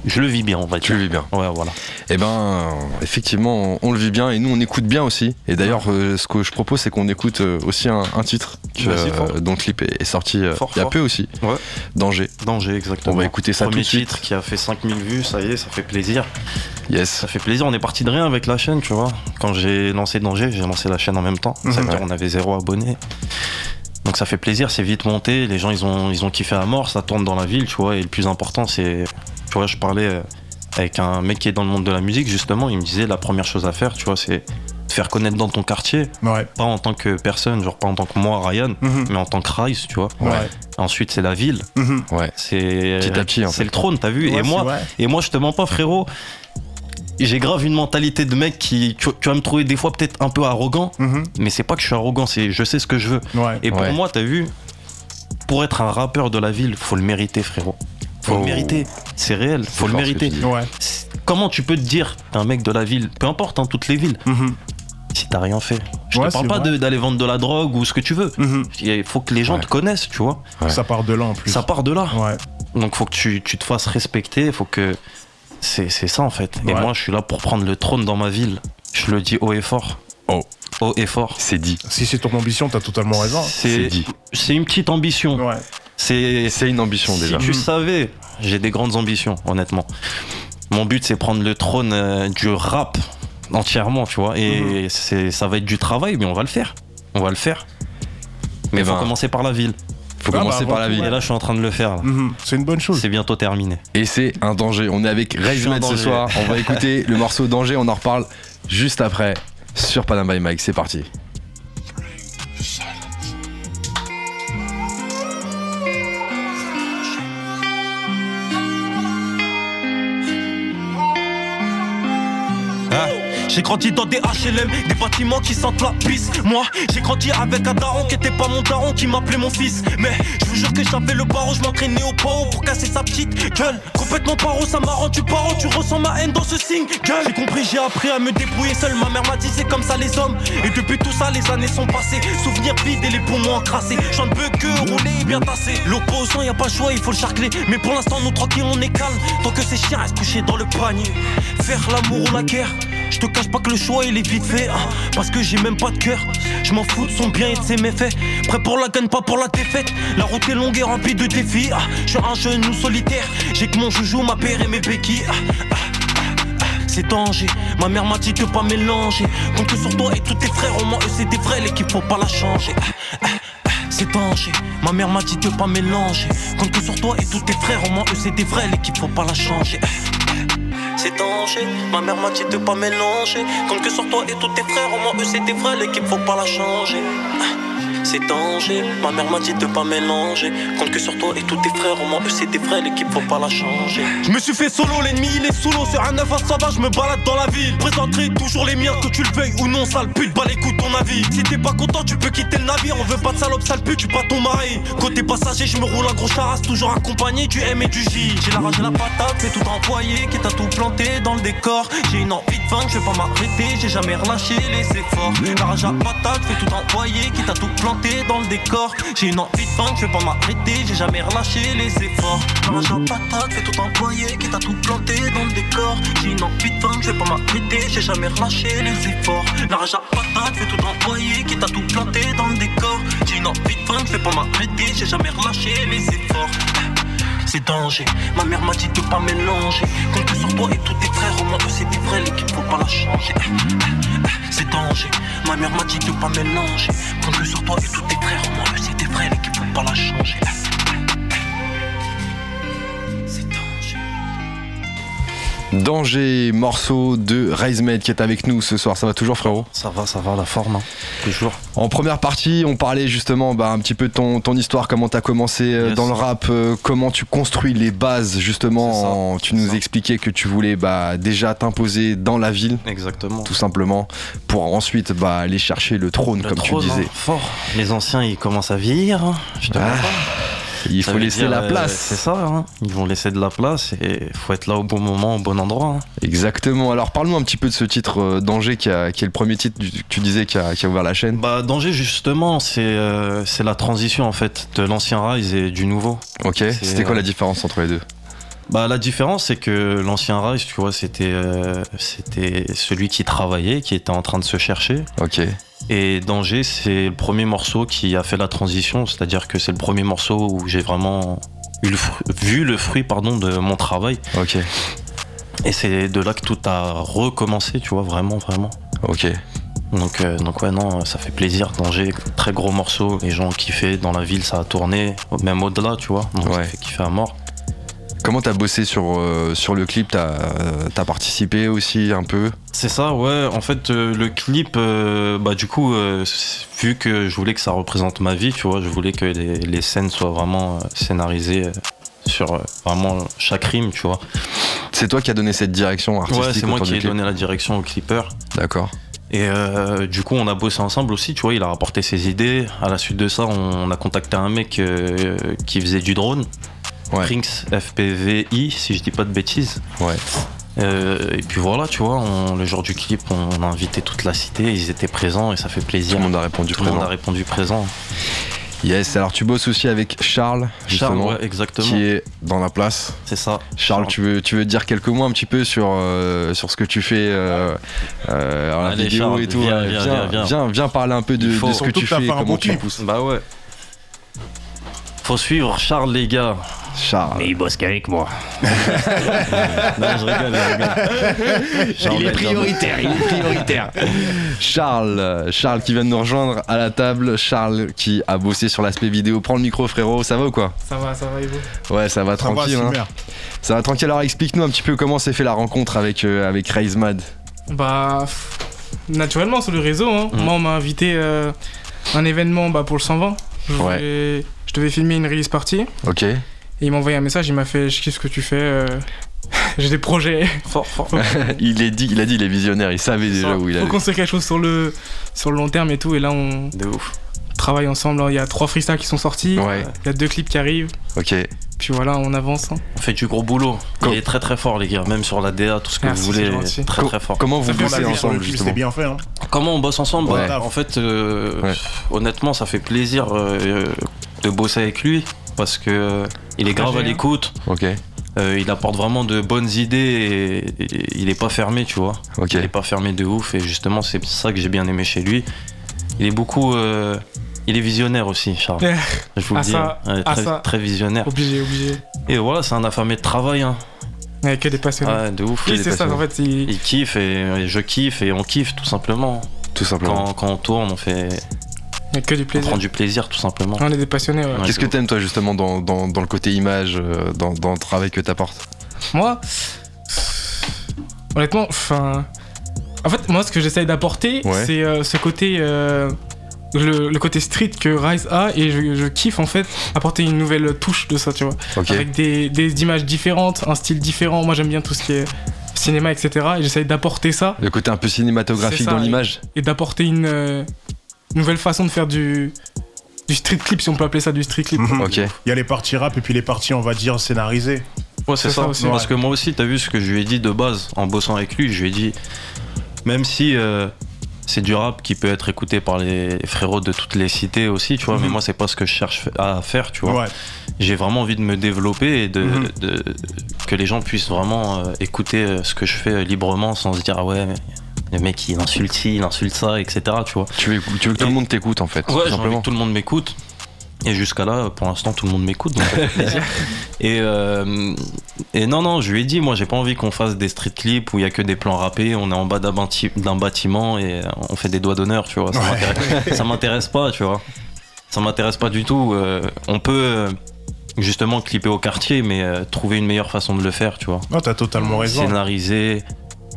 je le vis bien, on va Tu dire. le vis bien. Ouais, voilà. Eh ben, effectivement, on, on le vit bien et nous, on écoute bien aussi. Et d'ailleurs, euh, ce que je propose, c'est qu'on écoute euh, aussi un, un titre que, euh, dont le clip est, est sorti Fort, il y a fort. peu aussi. Ouais. Danger. Danger, exactement. On va écouter ça Premier tout de suite. titre qui a fait 5000 vues, ça y est, ça fait plaisir. Yes. Ça fait plaisir, on est parti de rien avec la chaîne, tu vois. Quand j'ai lancé Danger, j'ai lancé la chaîne en même temps. Ça veut Mhm. dire on avait zéro abonné. Donc ça fait plaisir, c'est vite monté, les gens ils ont, ils ont kiffé à mort, ça tourne dans la ville, tu vois. Et le plus important, c'est. Tu vois, je parlais euh, avec un mec qui est dans le monde de la musique, justement, il me disait la première chose à faire, tu vois, c'est te faire connaître dans ton quartier, Ouais. pas en tant que personne, genre pas en tant que moi, Ryan, Mhm. mais en tant que Rice, tu vois. Ouais. Ensuite, c'est la ville, Mhm. Ouais. c'est. Petit à petit, C'est le trône, t'as vu. Ouais, et moi, vrai. et moi, je te mens pas, frérot. J'ai grave une mentalité de mec qui. Tu, tu vas me trouver des fois peut-être un peu arrogant, Mhm. mais c'est pas que je suis arrogant, c'est je sais ce que je veux. Ouais. Et pour Ouais. moi, t'as vu, pour être un rappeur de la ville, faut le mériter, frérot. Faut Oh. le mériter. C'est réel, faut le mériter. Ouais. Comment tu peux te dire, t'es un mec de la ville, peu importe, hein, toutes les villes, Mhm. si t'as rien fait Je Ouais, te parle pas d'aller vendre de la drogue ou ce que tu veux. Mhm. Il faut que les gens Ouais. te connaissent, tu vois. Ouais. Ça part de là en plus. Ça part de là. Ouais. Donc faut que tu, tu te fasses respecter, faut que c'est c'est ça en fait. Et moi je suis là pour prendre le trône dans ma ville. Je le dis haut et fort. Oh. Haut et fort. C'est dit. Si c'est ton ambition, t'as totalement raison. C'est dit. c'est une petite ambition. Ouais. C'est C'est une ambition si déjà. tu savais, j'ai des grandes ambitions honnêtement. Mon but c'est prendre le trône euh, du rap entièrement, tu vois. Et Mhm. c'est ça va être du travail, mais on va le faire. On va le faire. Mais Eh il faut ben, commencer par la ville. Faut Ah, commencer bah, par la ville. Et là je suis en train de le faire. Mhm. C'est une bonne chose. C'est bientôt terminé. Et c'est un danger. On est avec un ce soir. On va écouter le morceau Danger. On en reparle juste après sur Panam by Mike. C'est parti. J'ai grandi dans des HLM, des bâtiments qui sentent la pisse. Moi, j'ai grandi avec un daron qui était pas mon daron, qui m'appelait mon fils. Mais je vous jure que j'avais le barreau, je m'entraînais au paro pour casser sa petite gueule. Complètement paro, ça m'a rendu paro, tu ressens ma haine dans ce signe. Gueule, j'ai compris, j'ai appris à me débrouiller seul. Ma mère m'a dit, c'est comme ça les hommes. Et depuis tout ça, les années sont passées. Souvenirs vides et les poumons encrassés. J'en veux que rouler bien tassé. L'opposant, y a pas le choix, il faut le charcler. Mais pour l'instant, nous tranquilles, on est calme. Tant que ces chiens restent couchés dans le panier. Faire l'amour ou la guerre. Je te cache pas que le choix il est vite fait hein, Parce que j'ai même pas de cœur. Je m'en fous de son bien et de ses méfaits. Prêt pour la gagne pas pour la défaite. La route est longue et remplie de défis ah, Je suis un genou solitaire. J'ai que mon joujou, ma paire et mes béquilles ah, C'est danger. Ma mère m'a dit de pas mélanger. Compte sur toi et tous tes frères. Au moins eux c'est des vrais l'équipe faut pas la changer. C'est danger, ma mère m'a dit de pas mélanger. Compte sur toi et tous tes frères. Au moins eux c'est des vrais l'équipe faut pas la changer c'est danger. Ma mère m'a dit de pas mélanger. Compte que sur toi et tous tes frères, au moins eux c'est tes frères, l'équipe faut pas la changer. C'est danger. Ma mère m'a dit de pas mélanger. Compte que sur toi et tous tes frères, au moins eux c'est tes frères, l'équipe faut pas la changer. Je me suis fait solo, l'ennemi il est sous l'eau. Sur un 9 à sauvage, je me balade dans la ville. Présenterai toujours les miens, que tu le veuilles ou non, sale pute, bah écoute ton avis. Si t'es pas content, tu peux quitter le navire. On veut pas de salope, sale pute, tu pas ton mari. Côté passager, je me roule un gros charas, toujours accompagné du M et du J. J'ai la rage et la patate, fais tout envoyer, qui t'a tout planté dans le décor. J'ai une envie de vaincre, je vais pas m'arrêter, j'ai jamais relâché les efforts. La rage à patate, fais tout envoyer, qui t'a tout planté dans le décor. J'ai une envie de vaincre, je vais pas m'arrêter, j'ai jamais relâché les efforts. L'argent patate, fais tout employer, qui t'a tout planté dans le décor. J'ai une envie de vaincre, je vais pas m'arrêter, j'ai jamais relâché les efforts. L'argent patate, fais tout employer, qui t'a tout planté dans le décor. J'ai une envie de vaincre, je vais pas m'arrêter, j'ai jamais relâché les efforts c'est danger. Ma mère m'a dit de pas mélanger. Compte sur toi et tous tes frères, au moins eux c'est des vrais, l'équipe faut pas la changer. C'est danger. Ma mère m'a dit de pas mélanger. Compte sur toi et tous tes frères, eux c'est des vrais, l'équipe faut pas la changer. Danger, morceau de Raismed qui est avec nous ce soir. Ça va toujours, frérot? Ça va, ça va, la forme, hein. toujours. En première partie, on parlait justement bah, un petit peu de ton, ton histoire, comment t'as commencé euh, Yes. dans le rap, euh, comment tu construis les bases justement. en- tu nous ça. expliquais que tu voulais bah, déjà t'imposer dans la ville, Exactement. tout simplement, pour ensuite bah, aller chercher le trône, Le comme trône, tu disais. hein, fort. Les anciens, ils commencent à vieillir. hein. Je te Ah. Il Ça faut laisser dire, la euh, place. C'est ça, hein. ils vont laisser de la place et faut être là au bon moment, au bon endroit. hein. Exactement. Alors parle-nous un petit peu de ce titre euh, Danger qui, a- qui est le premier titre du- que tu disais qui a, qui a ouvert la chaîne. Bah, Danger, justement, c'est euh, c'est la transition en fait de l'ancien Rise et du nouveau. Ok. C'était quoi euh, la différence entre les deux? Bah, la différence, c'est que l'ancien Rise, tu vois, c'était euh, c'était celui qui travaillait, qui était en train de se chercher. Ok. Et Danger, c'est le premier morceau qui a fait la transition, c'est-à-dire que c'est le premier morceau où j'ai vraiment eu le fru- vu le fruit pardon, de mon travail. Ok. Et c'est de là que tout a recommencé, tu vois, vraiment, vraiment. Ok. Donc, euh, donc ouais, non, ça fait plaisir. Danger, très gros morceau, les gens ont kiffé, dans la ville ça a tourné, même au-delà, tu vois. Donc Ouais. ça fait kiffer à mort. Comment t'as bossé sur, euh, sur le clip? T'as euh, participé aussi un peu? C'est ça, ouais. En fait, euh, le clip, euh, bah du coup, vu que je voulais que ça représente ma vie, tu vois, je voulais que les, les scènes soient vraiment scénarisées sur vraiment chaque rime, tu vois. C'est toi qui as donné cette direction artistique Ouais, c'est moi qui ai donné la direction au clipper. D'accord. Et euh, du coup, on a bossé ensemble aussi, tu vois, il a rapporté ses idées. À la suite de ça, on a contacté un mec euh, qui faisait du drone, Ouais. Prince FPVI, si je dis pas de bêtises. Ouais. Euh, et puis voilà, tu vois, on- le jour du clip, on a invité toute la cité, ils étaient présents et ça fait Tout plaisir. le monde a répondu Tout le monde présent. a répondu présent. Yes, alors tu bosses aussi avec Charles, Charles, justement, ouais, exactement. qui est dans la place. C'est ça. Charles, tu veux, tu veux dire quelques mots un petit peu sur, euh, sur ce que tu fais euh, euh, en la Allez, vidéo Charles, et tout viens, ouais, viens, viens, viens. viens, viens parler un peu de, Il faut. de ce que tu fais, un comment bon tu pousses. Bah ouais. Faut suivre Charles, les gars. Charles. il bosse qu'avec moi. Non, je rigole, je rigole. Il est prioritaire, il est prioritaire. Charles, euh, Charles qui vient de nous rejoindre à la table. Charles qui a bossé sur l'aspect vidéo. Prends le micro, frérot. Ça va ou quoi? Ça va, ça va, et vous Ouais, ça va Ça va, tranquille. hein. Ça va tranquille. Alors explique-nous un petit peu comment s'est fait la rencontre avec euh, avec Raise Mad. Bah, naturellement sur le réseau, hein. Mhm. moi on m'a invité euh, à un événement bah, pour le 120. Je, Ouais. je devais filmer une release party Ok. Et il m'a envoyé un message, il m'a fait Je kiffe ce que tu fais, euh, j'ai des projets. Fort, fort. il est dit, il a dit, il est visionnaire. Il savait déjà Ça, où il Faut allait. construire quelque chose sur le, sur le long terme et tout. Et là on De ouf. travaille ensemble. Il y a trois freestyles qui sont sortis, Ouais. il y a deux clips qui arrivent. Ok. Puis voilà, on avance. hein. On fait du gros boulot. Il est très très fort, les gars. Même sur la DA, tout ce que Merci, vous voulez. Très très fort. Comment vous bossez ensemble C'était bien fait. Hein. Comment on bosse ensemble? Ouais. Bah, En fait, euh, Ouais. honnêtement, ça fait plaisir euh, de bosser avec lui parce que euh, il est grave à l'écoute. Ok. euh, il apporte vraiment de bonnes idées et, et il est pas fermé, tu vois. Ok. Il est pas fermé de ouf et justement, c'est ça que j'ai bien aimé chez lui. Il est beaucoup. euh, il est visionnaire aussi, Charles. Je vous le dis. ça, hein. Ouais, très, visionnaire. Obligé, obligé. Et voilà, c'est un affamé de travail. Hein. Avec que des passionnés. Ouais, de ouf. C'est ça, en fait. il- Il kiffe et, et je kiffe et on kiffe tout simplement. Tout simplement. Quand, quand on tourne, on fait A que du on plaisir. prend du plaisir tout simplement. On est des passionnés, ouais. Qu'est-ce que t'aimes toi justement dans, dans, dans le côté image, euh, dans, dans le travail que t'apportes? Moi, honnêtement, enfin. En fait, moi, ce que j'essaye d'apporter, Ouais. c'est euh, ce côté. euh, le, le côté street que Rise a, et je, je kiffe en fait apporter une nouvelle touche de ça, tu vois. Avec des, des images différentes, un style différent. Moi, j'aime bien tout ce qui est cinéma, etc. Et j'essaye d'apporter ça, Le côté un peu cinématographique ça, dans l'image. et d'apporter une euh, nouvelle façon de faire du, du street clip, si on peut appeler ça du street clip. Mhm. Ok. Il y a les parties rap et puis les parties, on va dire, scénarisées. Ouais, c'est C'est ça. ça aussi, Parce ouais. que moi aussi, t'as vu ce que je lui ai dit de base en bossant avec lui. Je lui ai dit, même si euh, c'est du rap qui peut être écouté par les frérots de toutes les cités aussi, tu vois. Mais Mhm. moi, c'est pas ce que je cherche à faire, tu vois. Ouais. J'ai vraiment envie de me développer et de, Mhm. de- que les gens puissent vraiment euh, écouter euh, ce que je fais librement sans se dire ah ouais, mais le mec il insulte ci, il insulte ça, etc. Tu vois. Tu veux, tu veux que tout le monde t'écoute en fait, tout envie simplement. que tout le monde m'écoute. Et jusqu'à là, pour l'instant, tout le monde m'écoute, donc ça fait plaisir. et, euh, et non, non, je lui ai dit, moi, j'ai pas envie qu'on fasse des street clips où il y a que des plans rappés, on est en bas d'un bâti- d'un bâtiment et on fait des doigts d'honneur, tu vois. Ça Ouais. m'intéresse- pas, tu vois. Ça m'intéresse pas du tout. Euh, on peut euh, justement clipper au quartier, mais euh, trouver une meilleure façon de le faire, tu vois. Non, t'as totalement raison. Scénariser,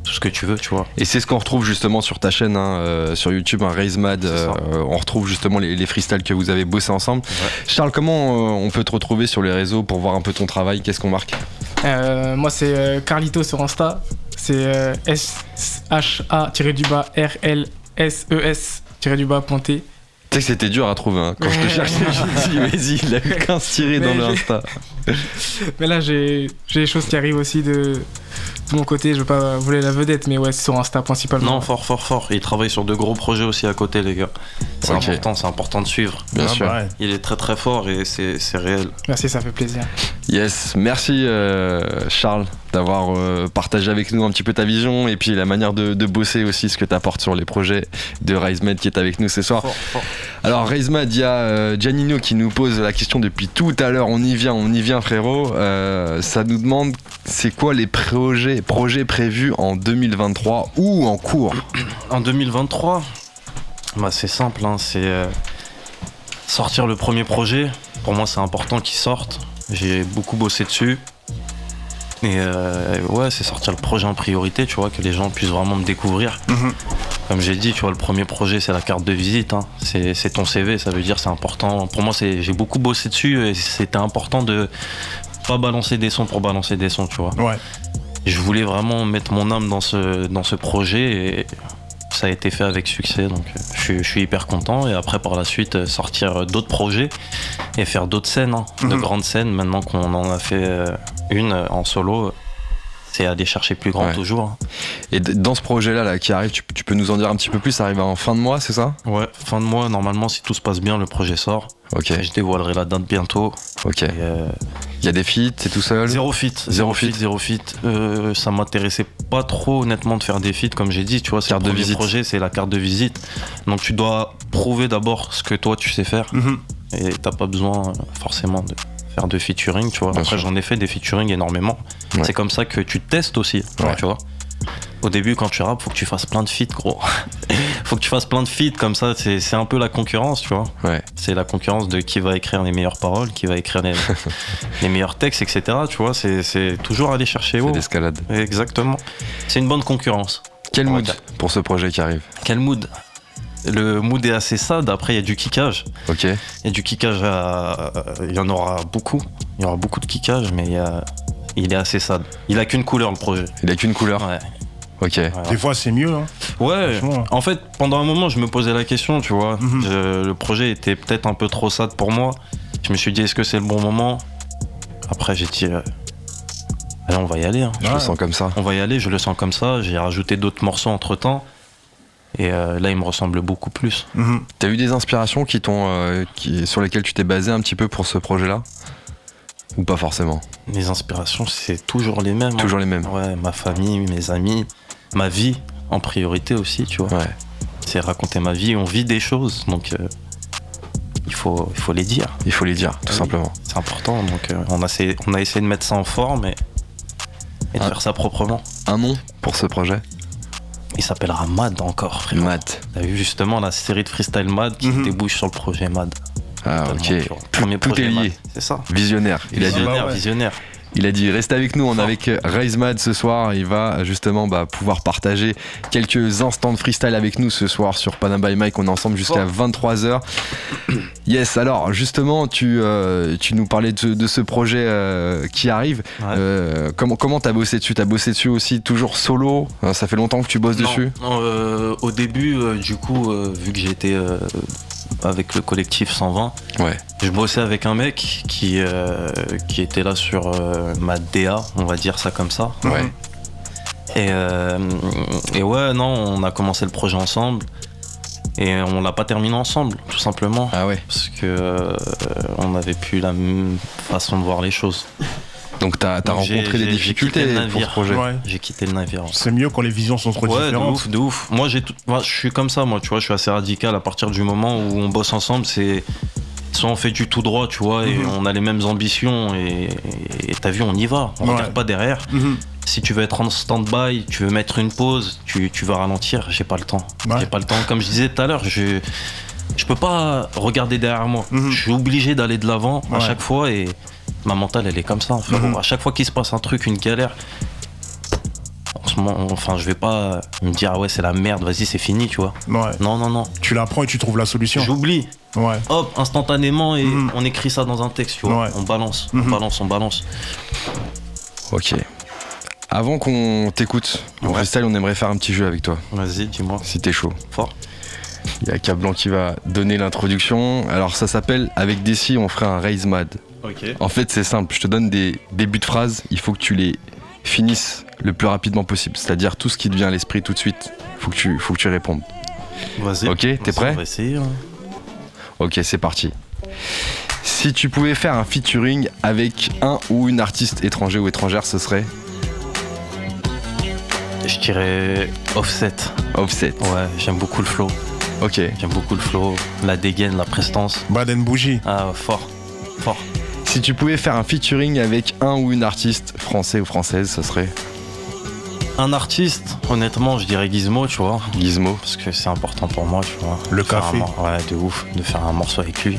tout ce que tu veux, tu vois. Et c'est ce qu'on retrouve justement sur ta chaîne, hein, euh, sur YouTube, un Raise Mad. Euh, on retrouve justement les, les freestyles que vous avez bossé ensemble. Charles, comment euh, on peut te retrouver sur les réseaux pour voir un peu ton travail? Qu'est-ce qu'on marque? Euh, moi, c'est euh, Carlito sur Insta. C'est euh, S-H-A-du-bas R-L-S-E-S du bas pointé. Tu sais que c'était dur à trouver. hein. Quand je te cherchais, je me dis, vas-y, il a eu 15 tirés dans le Insta. Mais là, j'ai j'ai des choses qui arrivent aussi de, de mon côté. Je veux pas voler la vedette, mais ouais, c'est sur Insta principalement. Non, fort, fort, fort. Il travaille sur de gros projets aussi à côté, les gars. C'est important, c'est important de suivre. Bien Ah, sûr. bah ouais. Il est très très fort et c'est c'est réel. Merci, ça fait plaisir. Yes, merci euh, Charles d'avoir euh, partagé avec nous un petit peu ta vision et puis la manière de, de bosser aussi ce que tu apportes sur les projets de RaiseMed qui est avec nous ce soir. Fort, fort. Alors RaiseMed, il y a euh, Giannino qui nous pose la question depuis tout à l'heure, on y vient, on y vient frérot. Euh, ça nous demande c'est quoi les projets, projets prévus en 2023 ou en cours? En 2023, bah c'est simple, hein, c'est sortir le premier projet. Pour moi, c'est important qu'il sorte. J'ai beaucoup bossé dessus. Et euh, ouais, c'est sortir le projet en priorité, tu vois, que les gens puissent vraiment me découvrir. Mhm. Comme j'ai dit, tu vois, le premier projet, c'est la carte de visite. hein. C'est ton CV, ça veut dire c'est important. Pour moi, j'ai beaucoup bossé dessus et c'était important de pas balancer des sons pour balancer des sons, tu vois. Ouais. Je voulais vraiment mettre mon âme dans ce, dans ce projet et ça a été fait avec succès. Donc euh, je, suis- je suis hyper content. Et après, par la suite, euh, sortir euh, d'autres projets et faire d'autres scènes, hein, de Mhm. grandes scènes. Maintenant qu'on en a fait une en solo, c'est aller chercher plus grand Ouais. toujours. Et dans ce projet-là là, qui arrive, tu, tu peux nous en dire un petit peu plus Ça arrive en fin de mois, c'est ça? Ouais, fin de mois, normalement, si tout se passe bien, le projet sort. Ok, Et je dévoilerai la date bientôt. ok. Euh, Il y a des feats, c'est tout seul? Zéro fit, Zéro zéro feat. fit, zéro fit. Euh, ça m'intéressait pas trop honnêtement de faire des feats comme j'ai dit, tu vois, c'est le de visite. projet, c'est la carte de visite. Donc tu dois prouver d'abord ce que toi tu sais faire Mhm. et t'as pas besoin euh, forcément de faire de featuring, tu vois. Bien Après j'en ai fait des featuring énormément. Ouais. C'est comme ça que tu testes aussi, Ouais. tu vois. Au début quand tu rappes, faut que tu fasses plein de feats gros. faut que tu fasses plein de feats comme ça, c'est un peu la concurrence, tu vois. Ouais. C'est la concurrence de qui va écrire les meilleures paroles, qui va écrire les, les meilleurs textes, etc. Tu vois, c'est c'est toujours aller chercher C'est haut. l'escalade. Exactement. C'est une bonne concurrence. Quel mood pour ce projet qui arrive? Quel mood? Le mood est assez sad. Après, il y a du kickage. Ok. Il y a du kickage. à- Il y en aura beaucoup. Il y aura beaucoup de kickage, mais il, y a- il est assez sad. Il a qu'une couleur le projet. Il a qu'une couleur Ouais. Ok. Voilà. Des fois, c'est mieux. Hein. Ouais. Franchement. En fait, pendant un moment, je me posais la question, tu vois. Mhm. Je- le projet était peut-être un peu trop sad pour moi. Je me suis dit, est-ce que c'est le bon moment? Après, j'ai dit, euh, allez, on va y aller. hein. Je Ouais. le sens comme ça. On va y aller, je le sens comme ça. J'ai rajouté d'autres morceaux entre temps. Et euh, là, il me ressemble beaucoup plus. Mhm. T'as eu des inspirations qui t'ont, euh, qui, sur lesquelles tu t'es basé un petit peu pour ce projet-là? Ou pas forcément? Mes inspirations, c'est toujours les mêmes. hein. Toujours les mêmes. Ouais, ma famille, mes amis, ma vie en priorité aussi, tu vois. Ouais. C'est raconter ma vie. On vit des choses, donc euh, il, faut, il faut les dire. Il faut les dire, tout Oui. simplement. C'est important. Donc euh, on, a essayé, on a essayé de mettre ça en forme et, et de faire ça proprement. Un nom pour ce projet? Il s'appellera Mad encore, frère. Matt. T'as vu justement la série de freestyle Mad qui Mhm. débouche sur le projet Mad. Ah, Totalement, ok. Premier tout projet est lié. Mad, C'est ça. Visionnaire. Il a dit. visionnaire, Bah ouais. visionnaire. Il a dit reste avec nous, on est Fort. avec Raise Mad ce soir, il va justement bah, pouvoir partager quelques instants de freestyle avec nous ce soir sur Panam by Mike, on est ensemble jusqu'à 23h. Yes, alors justement tu, euh, tu nous parlais de, de ce projet euh, qui arrive, Ouais. Euh, comment comment t'as bossé dessus? T'as bossé dessus aussi toujours solo? Euh, Ça fait longtemps que tu bosses Non, dessus? Non, euh, au début, euh, du coup, euh, vu que j'étais euh, avec le collectif 120, Ouais. je bossais avec un mec qui, euh, qui était là sur euh, ma DA, on va dire ça comme ça. Ouais. Et, euh, et ouais, non, on a commencé le projet ensemble. Et on l'a pas terminé ensemble, tout simplement. Ah ouais. Parce que euh, on n'avait plus la même façon de voir les choses. Donc t'as as rencontré des difficultés pour ce projet. Ouais. J'ai quitté le navire. C'est mieux quand les visions sont trop Ouais, de différentes. ouf, de ouf. Moi, j'ai tout... moi, je suis comme ça, moi, tu vois, je suis assez radical à partir du moment où on bosse ensemble, c'est. Soit on fait du tout droit, tu vois, et Mhm. on a les mêmes ambitions, et t'as vu, on y va, on Ouais. regarde pas derrière. Mhm. Si tu veux être en stand-by, tu veux mettre une pause, tu, tu veux ralentir, j'ai pas le temps. Ouais. J'ai pas le temps. Comme je disais tout à l'heure, je. Je peux pas regarder derrière moi. Mhm. Je suis obligé d'aller de l'avant à chaque fois et ma mentale elle est comme ça. frérot. Mhm. À chaque fois qu'il se passe un truc, une galère, en ce moment, enfin je vais pas me dire ah ouais c'est la merde, vas-y c'est fini, tu vois. Ouais. Non non non. Tu l'apprends et tu trouves la solution. J'oublie. Ouais. Hop, instantanément et Mhm. on écrit ça dans un texte, tu vois. Ouais. On balance, Mhm. on balance, on balance. Ok. Avant qu'on t'écoute en Ouais. freestyle, on aimerait faire un petit jeu avec toi, Vas-y, dis-moi. si t'es chaud. Fort. Il y a Cablan qui va donner l'introduction. Alors ça s'appelle Avec Desi, on ferait un raise mad. En fait, c'est simple. Je te donne des débuts de phrases. Il faut que tu les finisses le plus rapidement possible. C'est-à-dire tout ce qui te vient à l'esprit tout de suite. Faut que tu, faut que tu répondes. Vas-y. Ok, t'es prêt On va essayer. hein. Ok, c'est parti. Si tu pouvais faire un featuring avec un ou une artiste étranger ou étrangère, ce serait Je dirais offset. Offset. Ouais, j'aime beaucoup le flow. Ok. J'aime beaucoup le flow, la dégaine, la prestance. Baden Bougie. Ah, fort. Fort. Si tu pouvais faire un featuring avec un ou une artiste français ou française, ce serait Un artiste, honnêtement, je dirais Gizmo, tu vois. Gizmo. Parce que c'est important pour moi, tu vois. Le café. un ouais, de ouf, de faire un morceau avec lui.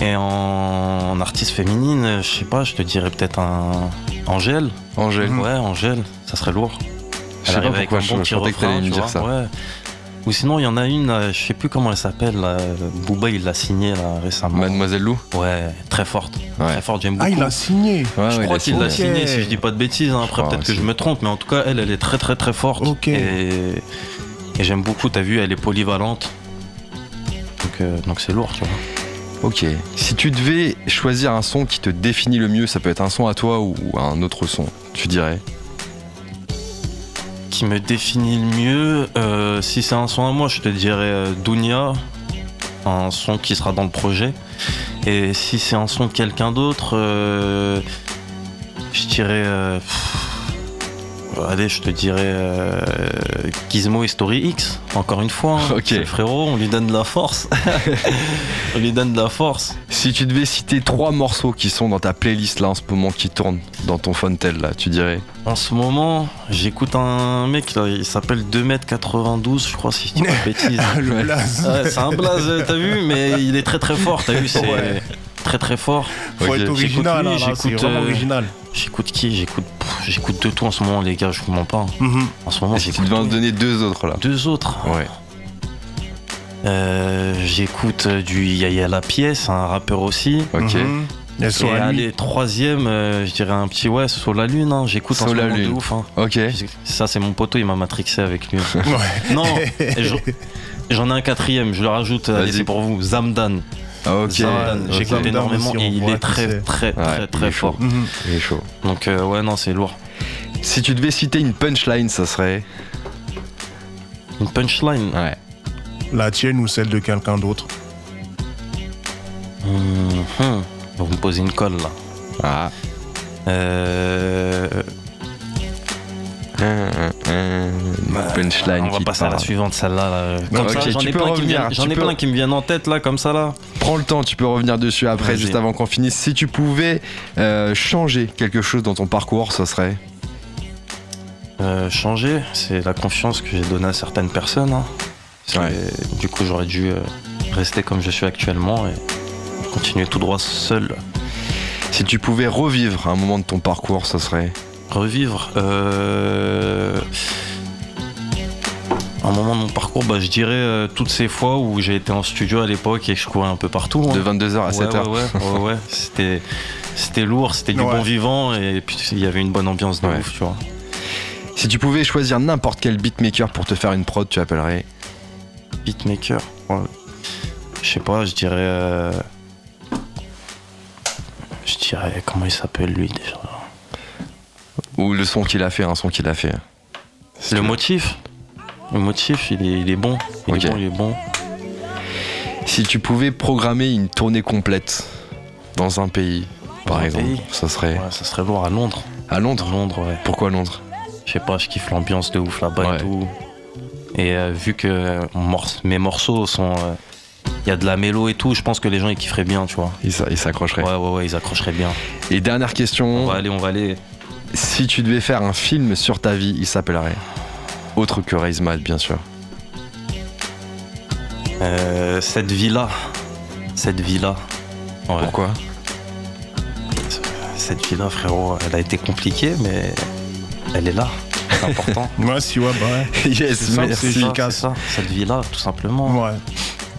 Et en, en artiste féminine, je sais pas, je te dirais peut-être un. Angèle. Angèle. Ouais, Angèle, ça serait lourd. Je sais pas pourquoi un je, bon je que t'allais me tu dire vois, ça. ouais. Ou sinon, il y en a une, là, je sais plus comment elle s'appelle, là, Booba, il l'a signée là, récemment. Mademoiselle Lou Ouais, très forte. Ouais. Très forte, j'aime beaucoup. Ah, il a signé. Ouais, je ouais, crois a qu'il l'a signé. signé, si je dis pas de bêtises. hein. Après, crois peut-être que aussi. je me trompe, mais en tout cas, elle, elle est très, très, très forte. Ok. Et, et j'aime beaucoup, t'as vu, elle est polyvalente. Donc, euh, donc c'est lourd, tu vois. Ok. Si tu devais choisir un son qui te définit le mieux, ça peut être un son à toi ou un autre son, tu dirais? Qui me définit le mieux, euh, si c'est un son à moi, je te dirais euh, Dunia, un son qui sera dans le projet. Et si c'est un son de quelqu'un d'autre, euh, je dirais. Allez, je te dirais euh, Gizmo et Story X, encore une fois. hein. Ok. C'est le frérot, on lui donne de la force. on lui donne de la force. Si tu devais citer trois morceaux qui sont dans ta playlist là en ce moment qui tournent dans ton Fontel là, tu dirais? En ce moment, j'écoute un mec, là, il s'appelle 2m92, je crois, si je dis pas de bêtises. Le blaze. Ouais, c'est un blaze, t'as vu, mais il est très très fort, t'as vu, c'est Ouais. très très fort. Faut être original, J'écoute là, c'est j'écoute, euh, original. J'écoute qui J'écoute j'écoute de tout en ce moment, les gars, je vous mens pas. hein. Mhm. En ce moment, si tu j'écoute devais en donner deux autres là deux autres. Ouais. Euh, j'écoute euh, du Yaya La Pièce, un rappeur aussi. Ok. Mhm. Et Et sur la nuit. allez, troisième, euh, je dirais un petit ouais, Sur la Lune, hein. j'écoute en ce Sur la moment de Lune. ouf. hein. Ok. Ça, c'est mon poteau, il m'a matrixé avec lui. Ouais. non, j'en- ai un quatrième, je le rajoute, allez, c'est pour vous, Zamdan. Ok. Ok. j'écoute énormément aussi, et on il voit est qui très, c'est. très, Ouais, très, il très chaud. fort. Mhm. Il est chaud. Donc, euh, ouais, non, c'est lourd. Si tu devais citer une punchline, ça serait Une punchline. Ouais. La tienne ou celle de quelqu'un d'autre? Mhm. Vous me posez une colle là. Ah. Euh, punchline on va passer à la suivante, celle-là. là. Comme Ok, ça, j'en ai plein, qui me, viennent, j'en tu ai peux- plein qui me viennent en tête là, comme ça là. Prends le temps, tu peux revenir dessus après, Vas-y. juste avant qu'on finisse. Si tu pouvais euh, changer quelque chose dans ton parcours, ça serait Euh, changer, c'est la confiance que j'ai donnée à certaines personnes. hein. Ouais. Du coup, j'aurais dû euh, rester comme je suis actuellement et continuer tout droit seul. Si tu pouvais revivre un moment de ton parcours, ça serait Revivre. euh, Un moment de mon parcours, bah, je dirais euh, toutes ces fois où j'ai été en studio à l'époque et que je courais un peu partout. hein. de 22h à Ouais, 7h. Ouais, ouais, ouais, ouais. C'était, c'était lourd, c'était du bon vivant et puis il y avait une bonne ambiance de Ouais. ouf, tu vois. Si tu pouvais choisir n'importe quel beatmaker pour te faire une prod, tu appellerais Beatmaker, ouais. je sais pas, je dirais. euh, Je dirais, comment il s'appelle lui déjà? Ou le son qu'il a fait, un son qu'il a fait. Le motif? Le motif, il est, il est bon. Il est bon, il est bon. Si tu pouvais programmer une tournée complète dans un pays, par un exemple, pays ça serait Ouais, ça serait lourd à Londres. à Londres. Londres, ouais. Pourquoi Londres? Je sais pas, je kiffe l'ambiance de ouf là-bas Ouais. et tout. Et euh, vu que mor- mes morceaux sont. euh, Il y a de la mélo et tout, je pense que les gens ils kifferaient bien, tu vois. Il s'a- il s'accrocherait. Ouais, ouais, ouais, ils accrocheraient bien. Et dernière On question, va aller, on va aller. si tu devais faire un film sur ta vie, il s'appellerait Autre que Raise Mad, bien sûr. Euh, cette vie-là. Cette vie-là. Ouais. Pourquoi? Cette vie-là, frérot, elle a été compliquée, mais elle est là. C'est important. Moi, si, ouais, bah ouais. Yes, C'est ça, merci. ça, cette vie-là, tout simplement. Ouais.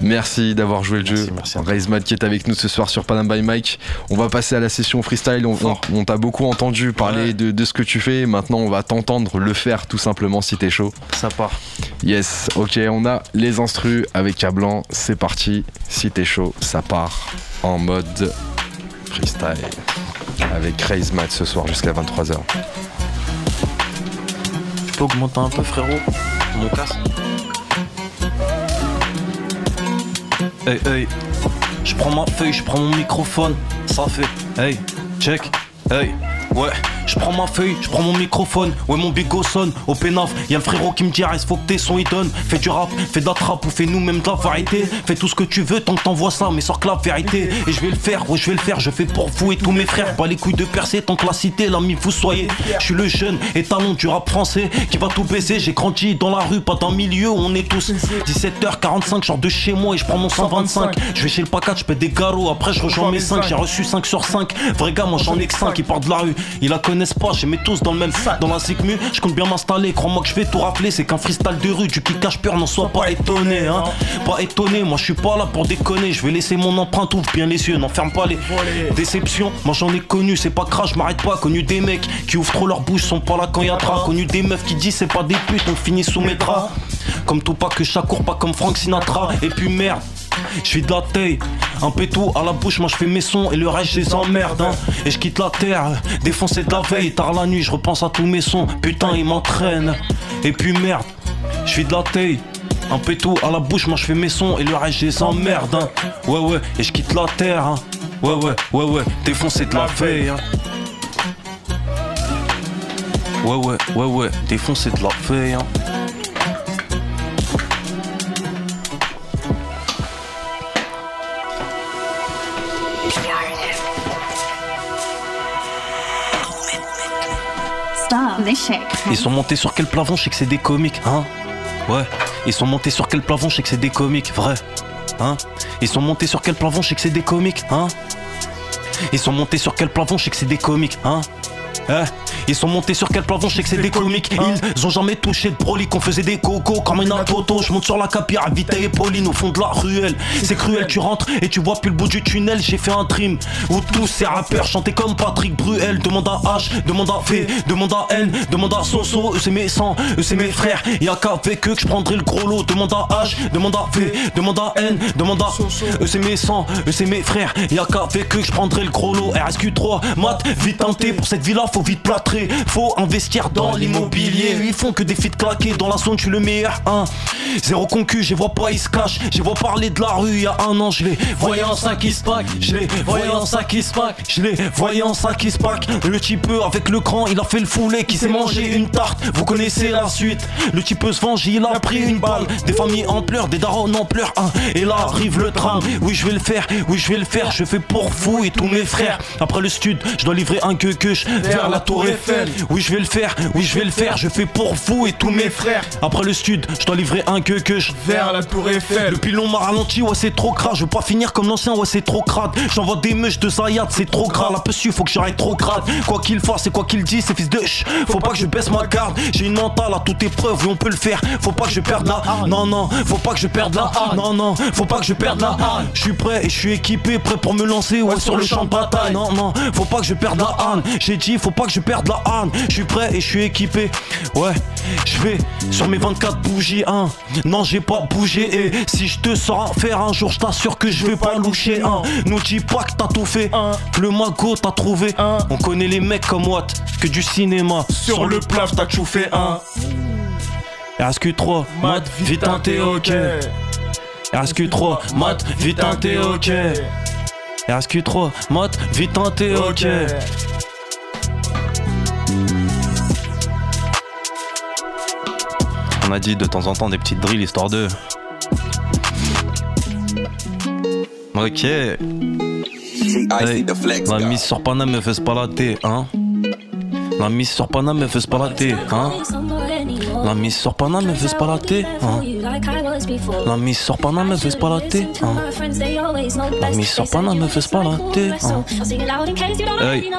Merci d'avoir joué le Merci, jeu. merci. Raise Mad qui est avec nous ce soir sur Panam by Mike. On va passer à la session freestyle. On, on- on t'a beaucoup entendu parler Ouais. de, de ce que tu fais. Maintenant, on va t'entendre le faire tout simplement si t'es chaud. Ça part. Yes, ok, on a les instrus avec Cablan. C'est parti. Si t'es chaud, ça part en mode freestyle. Avec Raise Mad ce soir jusqu'à 23h. Tu peux augmenter un peu, frérot Mon casque Hey, hey. Je prends ma feuille, je prends mon microphone. Ça fait. Hey, check. Hey. Ouais, je prends ma feuille, je prends mon microphone. Ouais, mon bigot sonne au pénaf. Y'a le frérot qui me dit, reste, faut que tes sons ils donnent. Fais du rap, fais de la trappe ou fais nous-mêmes de la variété. Fais tout ce que tu veux tant que t'envoies ça, mais sors que la vérité. Et je vais le faire, ouais, je vais le faire. Je fais pour vous et tous mes frères. Pas les couilles de percer tant que la cité, l'ami, vous soyez. Je suis le jeune étalon du rap français qui va tout baisser. J'ai grandi dans la rue, pas dans le milieu où on est tous. 17h45, genre de chez moi et je prends mon 125. Je vais chez le package, je pète des garrots. Après, je rejoins mes 5. J'ai reçu 5 sur 5. Vrai gars, moi j'en ai que 5 qui partent de la rue. Ils la connaissent pas, j'ai mis tous dans le même sac. Dans la Zigmu, je compte bien m'installer. Crois-moi que je vais tout rappeler. C'est qu'un freestyle de rue, du kickage pur, n'en sois pas étonné. Hein. Pas étonné, moi je suis pas là pour déconner. Je vais laisser mon empreinte, ouvre bien les yeux, n'enferme pas les déceptions. Moi j'en ai connu, c'est pas crash, m'arrête pas. Connu des mecs qui ouvrent trop leur bouche, sont pas là quand y a tra. Connu des meufs qui disent c'est pas des putes, on finit sous mes draps. Comme tout pas que chaque court, pas comme Frank Sinatra. Et puis merde. Je suis de la taille, un pétou à la bouche, moi je fais mes sons et le reste je les emmerde hein. Et je quitte la terre, défoncé de la veille, tard la nuit, je repense à tous mes sons, putain ils m'entraînent. Et puis merde, je suis de la taille, un pétou à la bouche, moi je fais mes sons et le reste je les emmerde hein. Ouais ouais, et je quitte la terre hein. Ouais ouais, ouais ouais, défoncé de la veille hein. Ouais ouais, ouais ouais, défoncé de la veille Ils sont montés sur quel plafond Je sais que c'est des comiques, hein Ouais. Ils sont montés sur quel plafond Je sais que c'est des comiques, vrai Hein Ils sont montés sur quel plafond Je sais que c'est des comiques, hein Ils sont montés sur quel plafond Je sais que c'est des comiques, hein Eh ils sont montés sur quel plafond, je sais que c'est des comiques. Ils ont jamais touché de broly, qu'on faisait des cocos comme une toto. Je monte sur la capire, vite et Pauline au fond de la ruelle. C'est cruel, tu rentres et tu vois plus le bout du tunnel. J'ai fait un dream où tous ces rappeurs chantaient comme Patrick Bruel. Demande à H, demande à V, demande à N, demande à Soso. Eux c'est mes sangs, eux c'est mes frères. Y'a qu'avec eux que je prendrai le gros lot. Demande à H, demande à V, demande à N, demande à Eux c'est mes sangs, eux c'est mes frères. Y'a qu'avec eux que je prendrai le gros lot. RSQ3, mat, vite un T. Pour cette villa, faut vite plâtrer. Faut investir dans l'immobilier. Ils font que des feats claqués. Dans la zone, suis le meilleur. Hein. Zéro concu, je vois pas, ils se cachent. Je vois parler de la rue il y a un an. Je les voyais en 5 qui se pack. Je les voyais en 5 qui se pack. Je les voyais en 5 qui se pack. Le type avec le cran, il a fait le foulet. Qui s'est mangé une tarte. Vous connaissez la suite. Le type se venge, il a pris une balle. Des familles en pleurs, des darons en pleurs. Hein. Et là arrive le tram. Oui, je vais le faire. Oui, je vais le faire. Je fais pour vous et tous mes frères. Après le stud, je dois livrer un que que la tour Eiffel. Oui, je vais le faire, oui, je vais le faire. Je fais pour vous et tous mes frères. Après le stud, je dois livrer un que que Vers la tour Eiffel. Le pilon m'a ralenti, ouais, c'est trop crade. Je veux pas finir comme l'ancien, ouais, c'est trop crade. J'envoie des meuches de Zayat, c'est trop grave. La pessu, faut que j'arrête trop crade. Quoi qu'il fasse et quoi qu'il dise, c'est fils de ch. Faut pas que je baisse ma garde. J'ai une mentale à toute épreuve, oui, on peut le faire. Faut pas que je perde la. Non, non, faut pas que je perde la. Non, non, faut pas que je perde la. Je suis prêt et je suis équipé, prêt pour me lancer, ouais, sur le champ de bataille. Non, non, faut pas que je perde la. J'ai dit, faut pas que je perde la âne. Je suis prêt et je suis équipé. Ouais, je vais sur mes 24 bougies, hein. Non, j'ai pas bougé. Et si je te sors à faire un jour, je t'assure que je vais pas loucher. Hein. Nous dis pas que t'as tout fait. Le magot t'as trouvé. On connaît les mecs comme Watt, que du cinéma. Sur le plat, t'as chauffé un. RSQ3, mat, vite un thé, ok. RSQ3, mat, vite un thé, ok. RSQ3, mat, vite un thé, ok. On a dit de temps en temps des petites drills histoire de. Ok. Hey, la mise sur Paname me fait pas la thé, hein. La mise sur Paname me fait pas la thé, hein. La mise sur Paname me fait pas la thé, hein. La mise sur Paname me fait pas la thé, hein. La mise sur Paname me fait pas la thé, hein. Hey,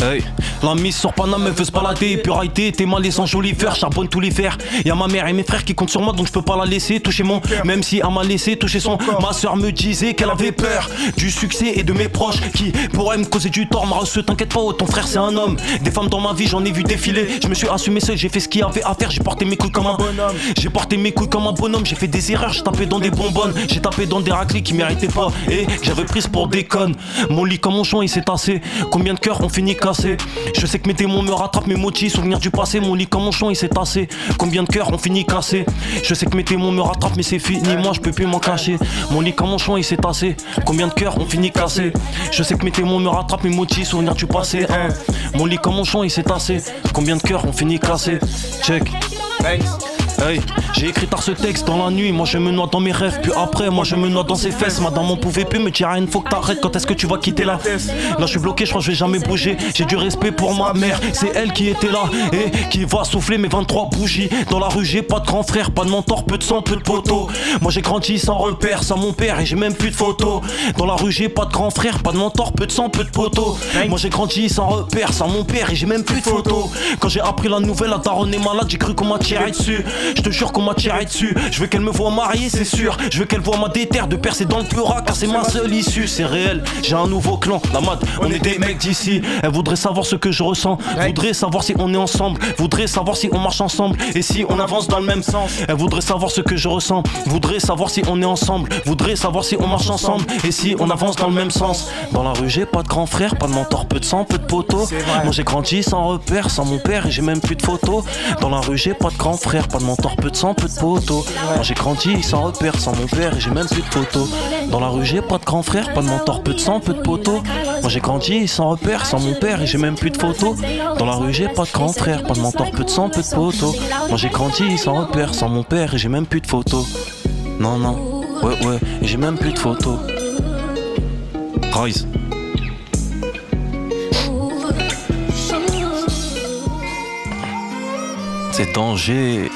hey. La mise sur Paname me fait pas la thé, purité, t'es mal et sans joli fer, charbonne tous les fers. Y'a ma mère et mes frères qui comptent sur moi donc je peux pas la laisser toucher mon même si elle m'a laissé toucher son. Ma soeur me disait qu'elle avait peur du succès et de mes proches qui pourraient me causer du tort. Ma t'inquiète pas, oh, ton frère c'est un homme. Des femmes dans ma vie, j'en ai vu défiler. Je me suis assumé seul, j'ai fait ce qu'il y avait à faire, j'ai porté mes comme un bonhomme. J'ai porté mes couilles comme un bonhomme, j'ai fait des erreurs, j'ai tapé dans des bonbonnes, j'ai tapé dans des raclés qui méritaient pas et j'avais prise pour des connes. Mon lit comme mon champ il s'est tassé. Combien de cœurs ont fini cassés? Je sais que mes démons me rattrapent mes motifs, souvenirs du passé. Mon lit comme mon champ il s'est tassé. Combien de cœurs ont fini cassés? Je sais que mes démons me rattrapent mais c'est fini, moi je peux plus m'en cacher. Mon lit comme mon champ il s'est tassé. Combien de cœurs ont fini cassés? Je sais que mes démons me rattrapent mes motifs, souvenirs du passé. Hein. Mon lit comme mon champ il s'est tassé. Combien de cœurs ont fini cassés? Check. Thanks. Hey, j'ai écrit tard ce texte dans la nuit, moi je me noie dans mes rêves, puis après moi je me noie dans ses fesses. Madame on pouvait plus me dire rien, faut que t'arrêtes quand est-ce que tu vas quitter la tête Là je suis bloqué, je crois que je vais jamais bouger. J'ai du respect pour ma mère, c'est elle qui était là et qui va souffler mes 23 bougies. Dans la rue j'ai pas de grand frère, pas de mentor, peu de sang, peu de poteaux. Moi j'ai grandi sans repère, sans mon père et j'ai même plus de photos. Dans la rue j'ai pas de grand frère, pas de mentor, peu de sang, peu de poteaux. Moi j'ai grandi sans repère, sans mon père et j'ai même plus de photos. Quand j'ai appris la nouvelle, la daronne est malade, j'ai cru qu'on m'a tiré dessus. Je te jure qu'on m'a tiré dessus. Je veux qu'elle me voit mariée, c'est sûr. Je veux qu'elle voit ma déterre de percer dans le peurat, car c'est ma seule issue. C'est réel, j'ai un nouveau clan. La mat, on est des mecs d'ici. Elle voudrait savoir ce que je ressens. Voudrait savoir si on est ensemble. Voudrait savoir si on marche ensemble. Et si on avance dans le même sens. Elle voudrait savoir ce que je ressens. Voudrait savoir si on est ensemble. Voudrait savoir si on marche ensemble. Et si on avance dans le même sens. Dans la rue, j'ai pas de grand frère, pas de mentor, peu de sang, peu de poteaux. Moi j'ai grandi sans repère, sans mon père et j'ai même plus de photos. Dans la rue, j'ai pas de grand frère, pas de mentor, peu de sang, peu de poteaux. Moi j'ai grandi sans repère, sans mon père et j'ai même plus de photos. Dans la rue, j'ai pas de grand frère, pas de mentor, peu de sang, peu de poteaux. Moi j'ai grandi sans repère, sans mon père et j'ai même plus de photos. Dans la rue, j'ai pas de grand frère, pas de mentor, peu de sang, peu de poteaux. Moi j'ai grandi sans repère, sans mon père et j'ai même plus de photos. Non, non, ouais, ouais, et j'ai même plus de photos. C'est danger.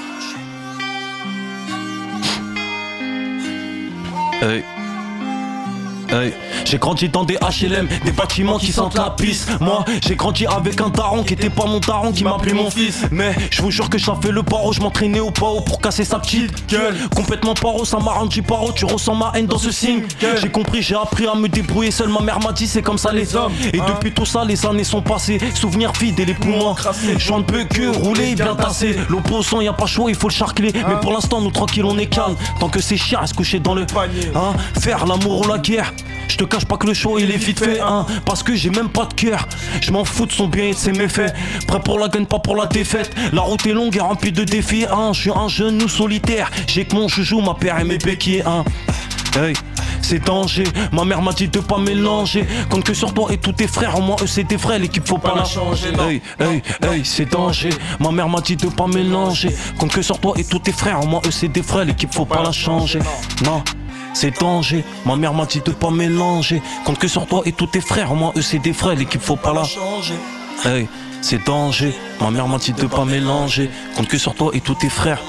Hey. Hey. J'ai grandi dans des HLM, des bâtiments qui sentent la pisse. Moi, j'ai grandi avec un daron qui était pas mon daron, qui m'appelait mon fils. Mais je vous jure que j'avais fait le paro, je m'entraînais au paro pour casser sa petite gueule. Complètement paro, ça m'a rendu paro, tu ressens ma haine dans ce signe. J'ai compris, j'ai appris à me débrouiller seul. Ma mère m'a dit, c'est comme ça les hommes. Et depuis tout ça, les années sont passées. Souvenirs vides et les poumons Je ne peux que rouler bien tassé. L'opposant, y a pas chaud, il faut le charcler. Mais pour l'instant, nous tranquille, on est calme. Tant que ces chiens restent couchés dans le panier. Hein, faire l'amour ou la guerre. Je te cache pas que le show il est vite fait, hein, parce que j'ai même pas de cœur. Je m'en fous de son bien et de ses méfaits. Prêt pour la gagne, pas pour la défaite. La route est longue et remplie de défis, hein. Je suis un jeune ou solitaire. J'ai que mon joujou, ma père et mes béquilles, hein. Hey. C'est danger, ma mère m'a dit de pas mélanger Compte que sur toi et tous tes frères, au moins eux c'est tes frères, l'équipe faut pas la changer Hey, hey, hey, c'est danger, ma mère m'a dit de pas mélanger Compte que sur toi et tous tes frères, au moins eux c'est des frères, l'équipe faut pas la changer Non c'est danger. Ma mère m'a dit de pas mélanger. Compte que sur toi et tous tes frères, moi eux c'est des frères, l'équipe faut pas la changer. Hey, c'est danger. Ma mère m'a dit de pas mélanger. Compte que sur toi et tous tes frères.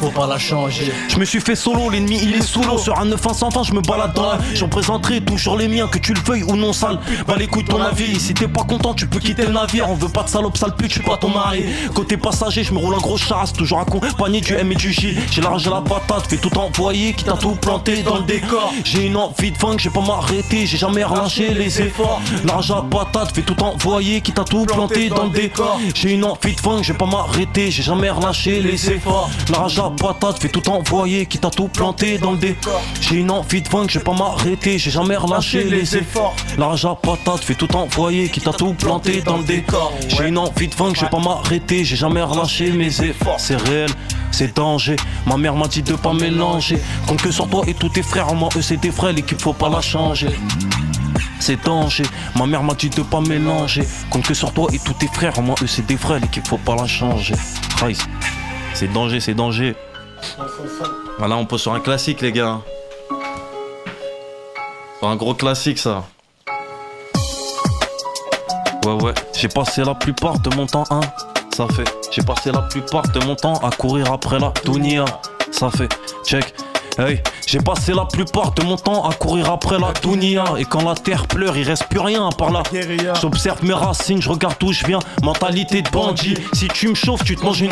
Faut pas la changer. Je me suis fait solo, l'ennemi il est l'eau. Sur un 920, je me balade dans la. J'en présenterai toujours les miens, que tu le veuilles ou non sale. Bah l'écoute ton avis. Si t'es pas content, tu peux quitter le navire. On veut pas de salope, sale pute, je suis pas ton mari. Côté passager, je me roule un gros chasse, toujours accompagné du M et du J. J'ai l'argent la patate, fais tout envoyer, qui t'a tout planté dans le décor. J'ai une envie de funk, j'ai pas m'arrêter, j'ai jamais relâché les efforts. L'argent la patate, fais tout envoyer, qui t'a tout planté dans le décor. J'ai une envie de funk, j'ai pas m'arrêter, j'ai jamais relâché les efforts. La rage à patate fait tout envoyer, qui t'a tout planté dans le dé. J'ai une envie de vaincre, je vais pas m'arrêter, j'ai jamais relâché les efforts. La rage à patate fait tout envoyer, qui t'a tout planté dans le décor. J'ai une envie de je vais pas m'arrêter, j'ai jamais relâché mes efforts. C'est réel, c'est danger. Ma mère m'a dit de pas mélanger. Compte que sur toi et tous tes frères, moi eux c'est tes frères, l'équipe faut pas la changer. C'est danger, ma mère m'a dit de pas mélanger. Compte que sur toi et tous tes frères, moi eux c'est des frères, l'équipe faut pas la changer. C'est danger, c'est danger. Voilà, on pose sur un classique, les gars. Un gros classique, ça. Ouais, ouais, j'ai passé la plupart de mon temps, hein. Ça fait, j'ai passé la plupart de mon temps à courir après la Dunia. Ça fait, check. Hey, j'ai passé la plupart de mon temps à courir après la Dunia Et quand la terre pleure, il reste plus rien par là J'observe mes racines, je regarde d'où je viens. Mentalité de bandit. Si tu me chauffes, tu te manges une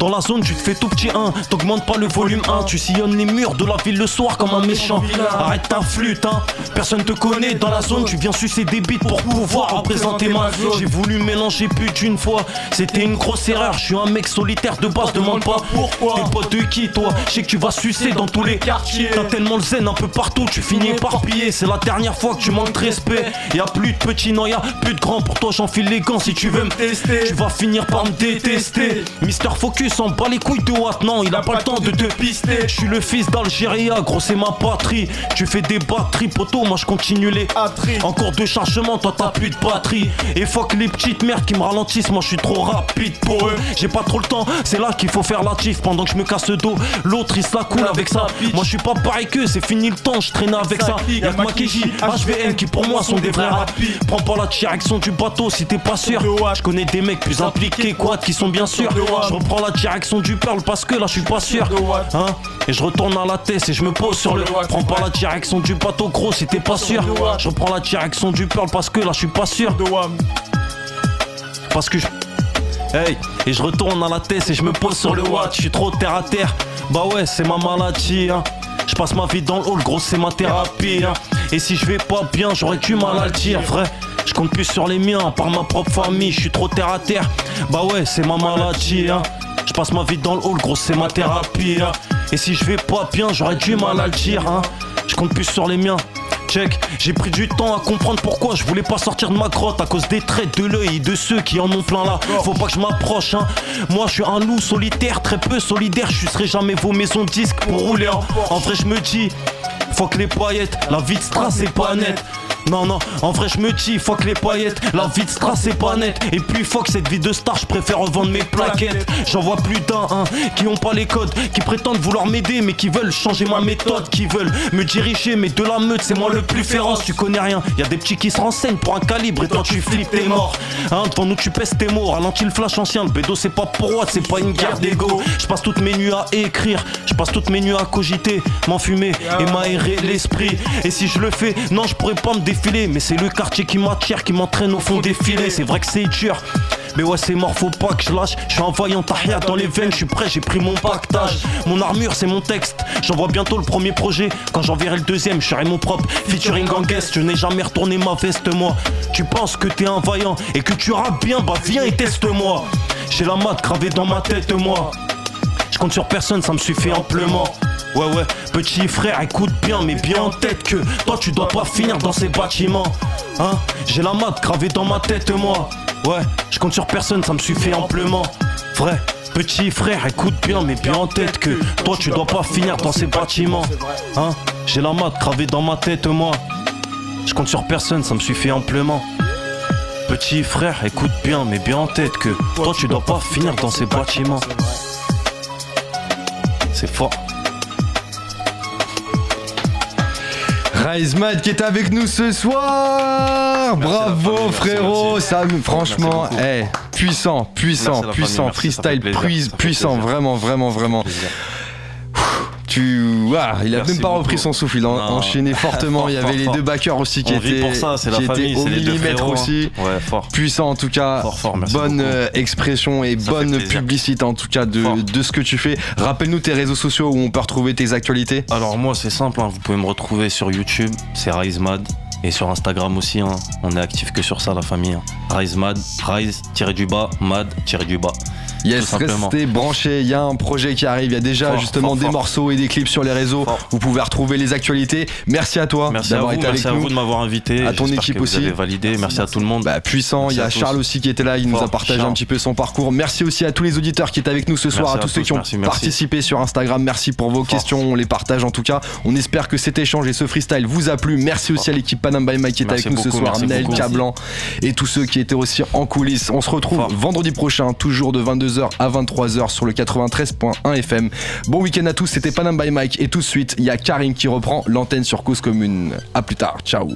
Dans la zone, tu te fais tout petit 1 T'augmentes pas le volume 1 Tu sillonnes les murs de la ville le soir comme un méchant. Arrête ta flûte, hein. Personne te connaît dans la zone. Tu viens sucer des bites pour pouvoir représenter ma J'ai voulu mélanger pute une fois. C'était une grosse erreur. Je suis un mec solitaire de base, demande pas pourquoi. T'es pote de qui toi? Je sais que tu vas sucer dans tous les quartiers T'as tellement le zen un peu partout, tu finis éparpillé. C'est la dernière fois que tu manques de respect. Y'a plus de petits, non, y'a plus de grands. Pour toi, j'enfile les gants si tu veux me tester. Tu vas finir par me détester. Mister Focus en bas les couilles de Watt. Non, il a pas le temps de te pister. Je suis le fils d'Algéria, gros, c'est ma patrie. Tu fais des batteries, poteau, moi je continue les Encore de chargement, toi t'as plus de batterie. Et fuck les petites merdes qui me ralentissent, moi je suis trop rapide pour eux. J'ai pas trop le temps, c'est là qu'il faut faire la tif pendant que je me casse le dos. L'autre il se la coule avec ça. Moi je suis pas pareil que c'est fini le temps, je traîne avec ça. Y'a que Makeji, HVM qui pour moi sont des vrais rapides. Prends pas la direction du bateau si t'es pas sûr. Je connais des mecs plus impliqués, quoi, qui sont bien sûrs. Je reprends la direction du Pearl parce que là je suis pas sûr. Hein? Et je retourne à la tête et je me pose sur le. Prends pas la direction du bateau, gros, si t'es pas sûr. Je reprends la direction du Pearl parce que là je suis pas sûr. Parce que je. Hey, et je retourne à la tête et je me pose sur le watt. Je suis trop terre à terre. Bah ouais, c'est ma maladie. Hein. Je passe ma vie dans le hall, gros, c'est ma thérapie. Hein. Et si je vais pas bien, j'aurais du mal à le dire, vrai. Je compte plus sur les miens, par ma propre famille. Je suis trop terre à terre. Bah ouais, c'est ma maladie. Hein. Je passe ma vie dans le hall, gros, c'est ma thérapie. Hein. Et si je vais pas bien, j'aurais du mal à le dire. Hein. Je compte plus sur les miens. Check, j'ai pris du temps à comprendre pourquoi je voulais pas sortir de ma grotte à cause des traits de l'œil et de ceux qui en ont plein là. Faut pas que je m'approche, hein. Moi je suis un loup solitaire, très peu solidaire. Je serai jamais vos maisons disques pour rouler. En, en vrai, je me dis, faut que les paillettes, la vie de strass c'est pas net. Non, non, en vrai, je me dis, fuck les paillettes, la vie de strass c'est pas net. Et puis, fuck cette vie de star, je préfère revendre mes plaquettes. J'en vois plus d'un, hein, qui ont pas les codes, qui prétendent vouloir m'aider, mais qui veulent changer ma méthode, qui veulent me diriger, mais de la meute, c'est moi le plus féroce, tu connais rien. Y a des petits qui se renseignent pour un calibre, et toi tu flippes, t'es mort. Hein, devant nous, tu pèses tes mots, ralentis le flash ancien, le bédo, c'est pas pour moi, c'est pas une guerre d'ego. Je passe toutes mes nuits à écrire, je passe toutes mes nuits à cogiter, m'enfumer et m'aérer l'esprit. Et si je le fais, non, je pourrais pas me défiler, mais c'est le quartier qui m'attire, qui m'entraîne au fond des filets. C'est vrai que c'est dur. Mais ouais c'est mort, faut pas que je lâche. Je suis un vaillant tahia dans les veines, je suis prêt, j'ai pris mon pactage. Mon armure c'est mon texte, j'envoie bientôt le premier projet. Quand j'enverrai le deuxième, je serai mon propre. Featuring en guest, je n'ai jamais retourné ma veste moi. Tu penses que t'es un vaillant et que tu rappes bien, bah viens et teste-moi. J'ai la mat gravée dans ma tête moi. Je compte sur personne, ça me suffit amplement Ouais ouais, petit frère, écoute bien, mais bien en tête que toi tu dois pas finir dans ces bâtiments. Hein J'ai la mat gravée dans ma tête moi. Ouais, je compte sur personne, ça me suffit amplement. Vrai, petit frère, écoute bien, mais bien en tête que toi tu dois pas finir dans ces bâtiments. Hein J'ai la mat gravée dans ma tête moi. Je compte sur personne, ça me suffit amplement. Petit frère, écoute bien, mais bien en tête que toi tu dois pas finir dans ces bâtiments. C'est fort. Mad qui est avec nous ce soir. Bravo famille, frérot, merci. ça franchement, eh, puissant, puissant, puissant, freestyle puissant, vraiment, vraiment, vraiment. Tu, ah, il a Merci même pas beaucoup. repris son souffle, il a Non. enchaîné fortement. Il y avait les deux backers aussi qui On étaient, pour ça, c'est la étaient au millimètre aussi. Ouais, fort. Puissant en tout cas, Fort, fort, merci bonne beaucoup. euh, expression et Ça bonne publicité en tout cas de, ce que tu fais. Rappelle-nous tes réseaux sociaux où on peut retrouver tes actualités. Alors moi c'est simple, hein, vous pouvez me retrouver sur YouTube, c'est Rise Mad. Et sur Instagram aussi, hein, on est actif que sur ça, la famille. hein. Rise Mad, Rise, tiré du bas, Mad, tiré du bas. Yes, restez branchés. Il y a un projet qui arrive. Il y a déjà Fort, justement fort, des fort. morceaux et des clips sur les réseaux. Vous pouvez retrouver les actualités. Merci à toi Merci d'avoir été merci avec à nous. vous de m'avoir invité. À ton équipe que aussi. Vous avez validé. Merci, à tout le monde. Bah, puissant, il y a Merci tous. Charles aussi qui était là, il nous a partagé un petit peu son parcours. Merci aussi à tous les auditeurs qui étaient avec nous ce soir, Merci à tous ceux qui ont merci, merci. participé sur Instagram. Merci pour vos questions, on les partage en tout cas. On espère que cet échange et ce freestyle vous a plu. Merci aussi à l'équipe Panam by Mike qui était avec nous ce soir, beaucoup. Cablan et tous ceux qui étaient aussi en coulisses. On se retrouve Fort. vendredi prochain, toujours de 22h à 23h sur le 93.1 FM. Bon week-end à tous, c'était Panam by Mike et tout de suite, il y a Karim qui reprend l'antenne sur Cause Commune. À plus tard, ciao.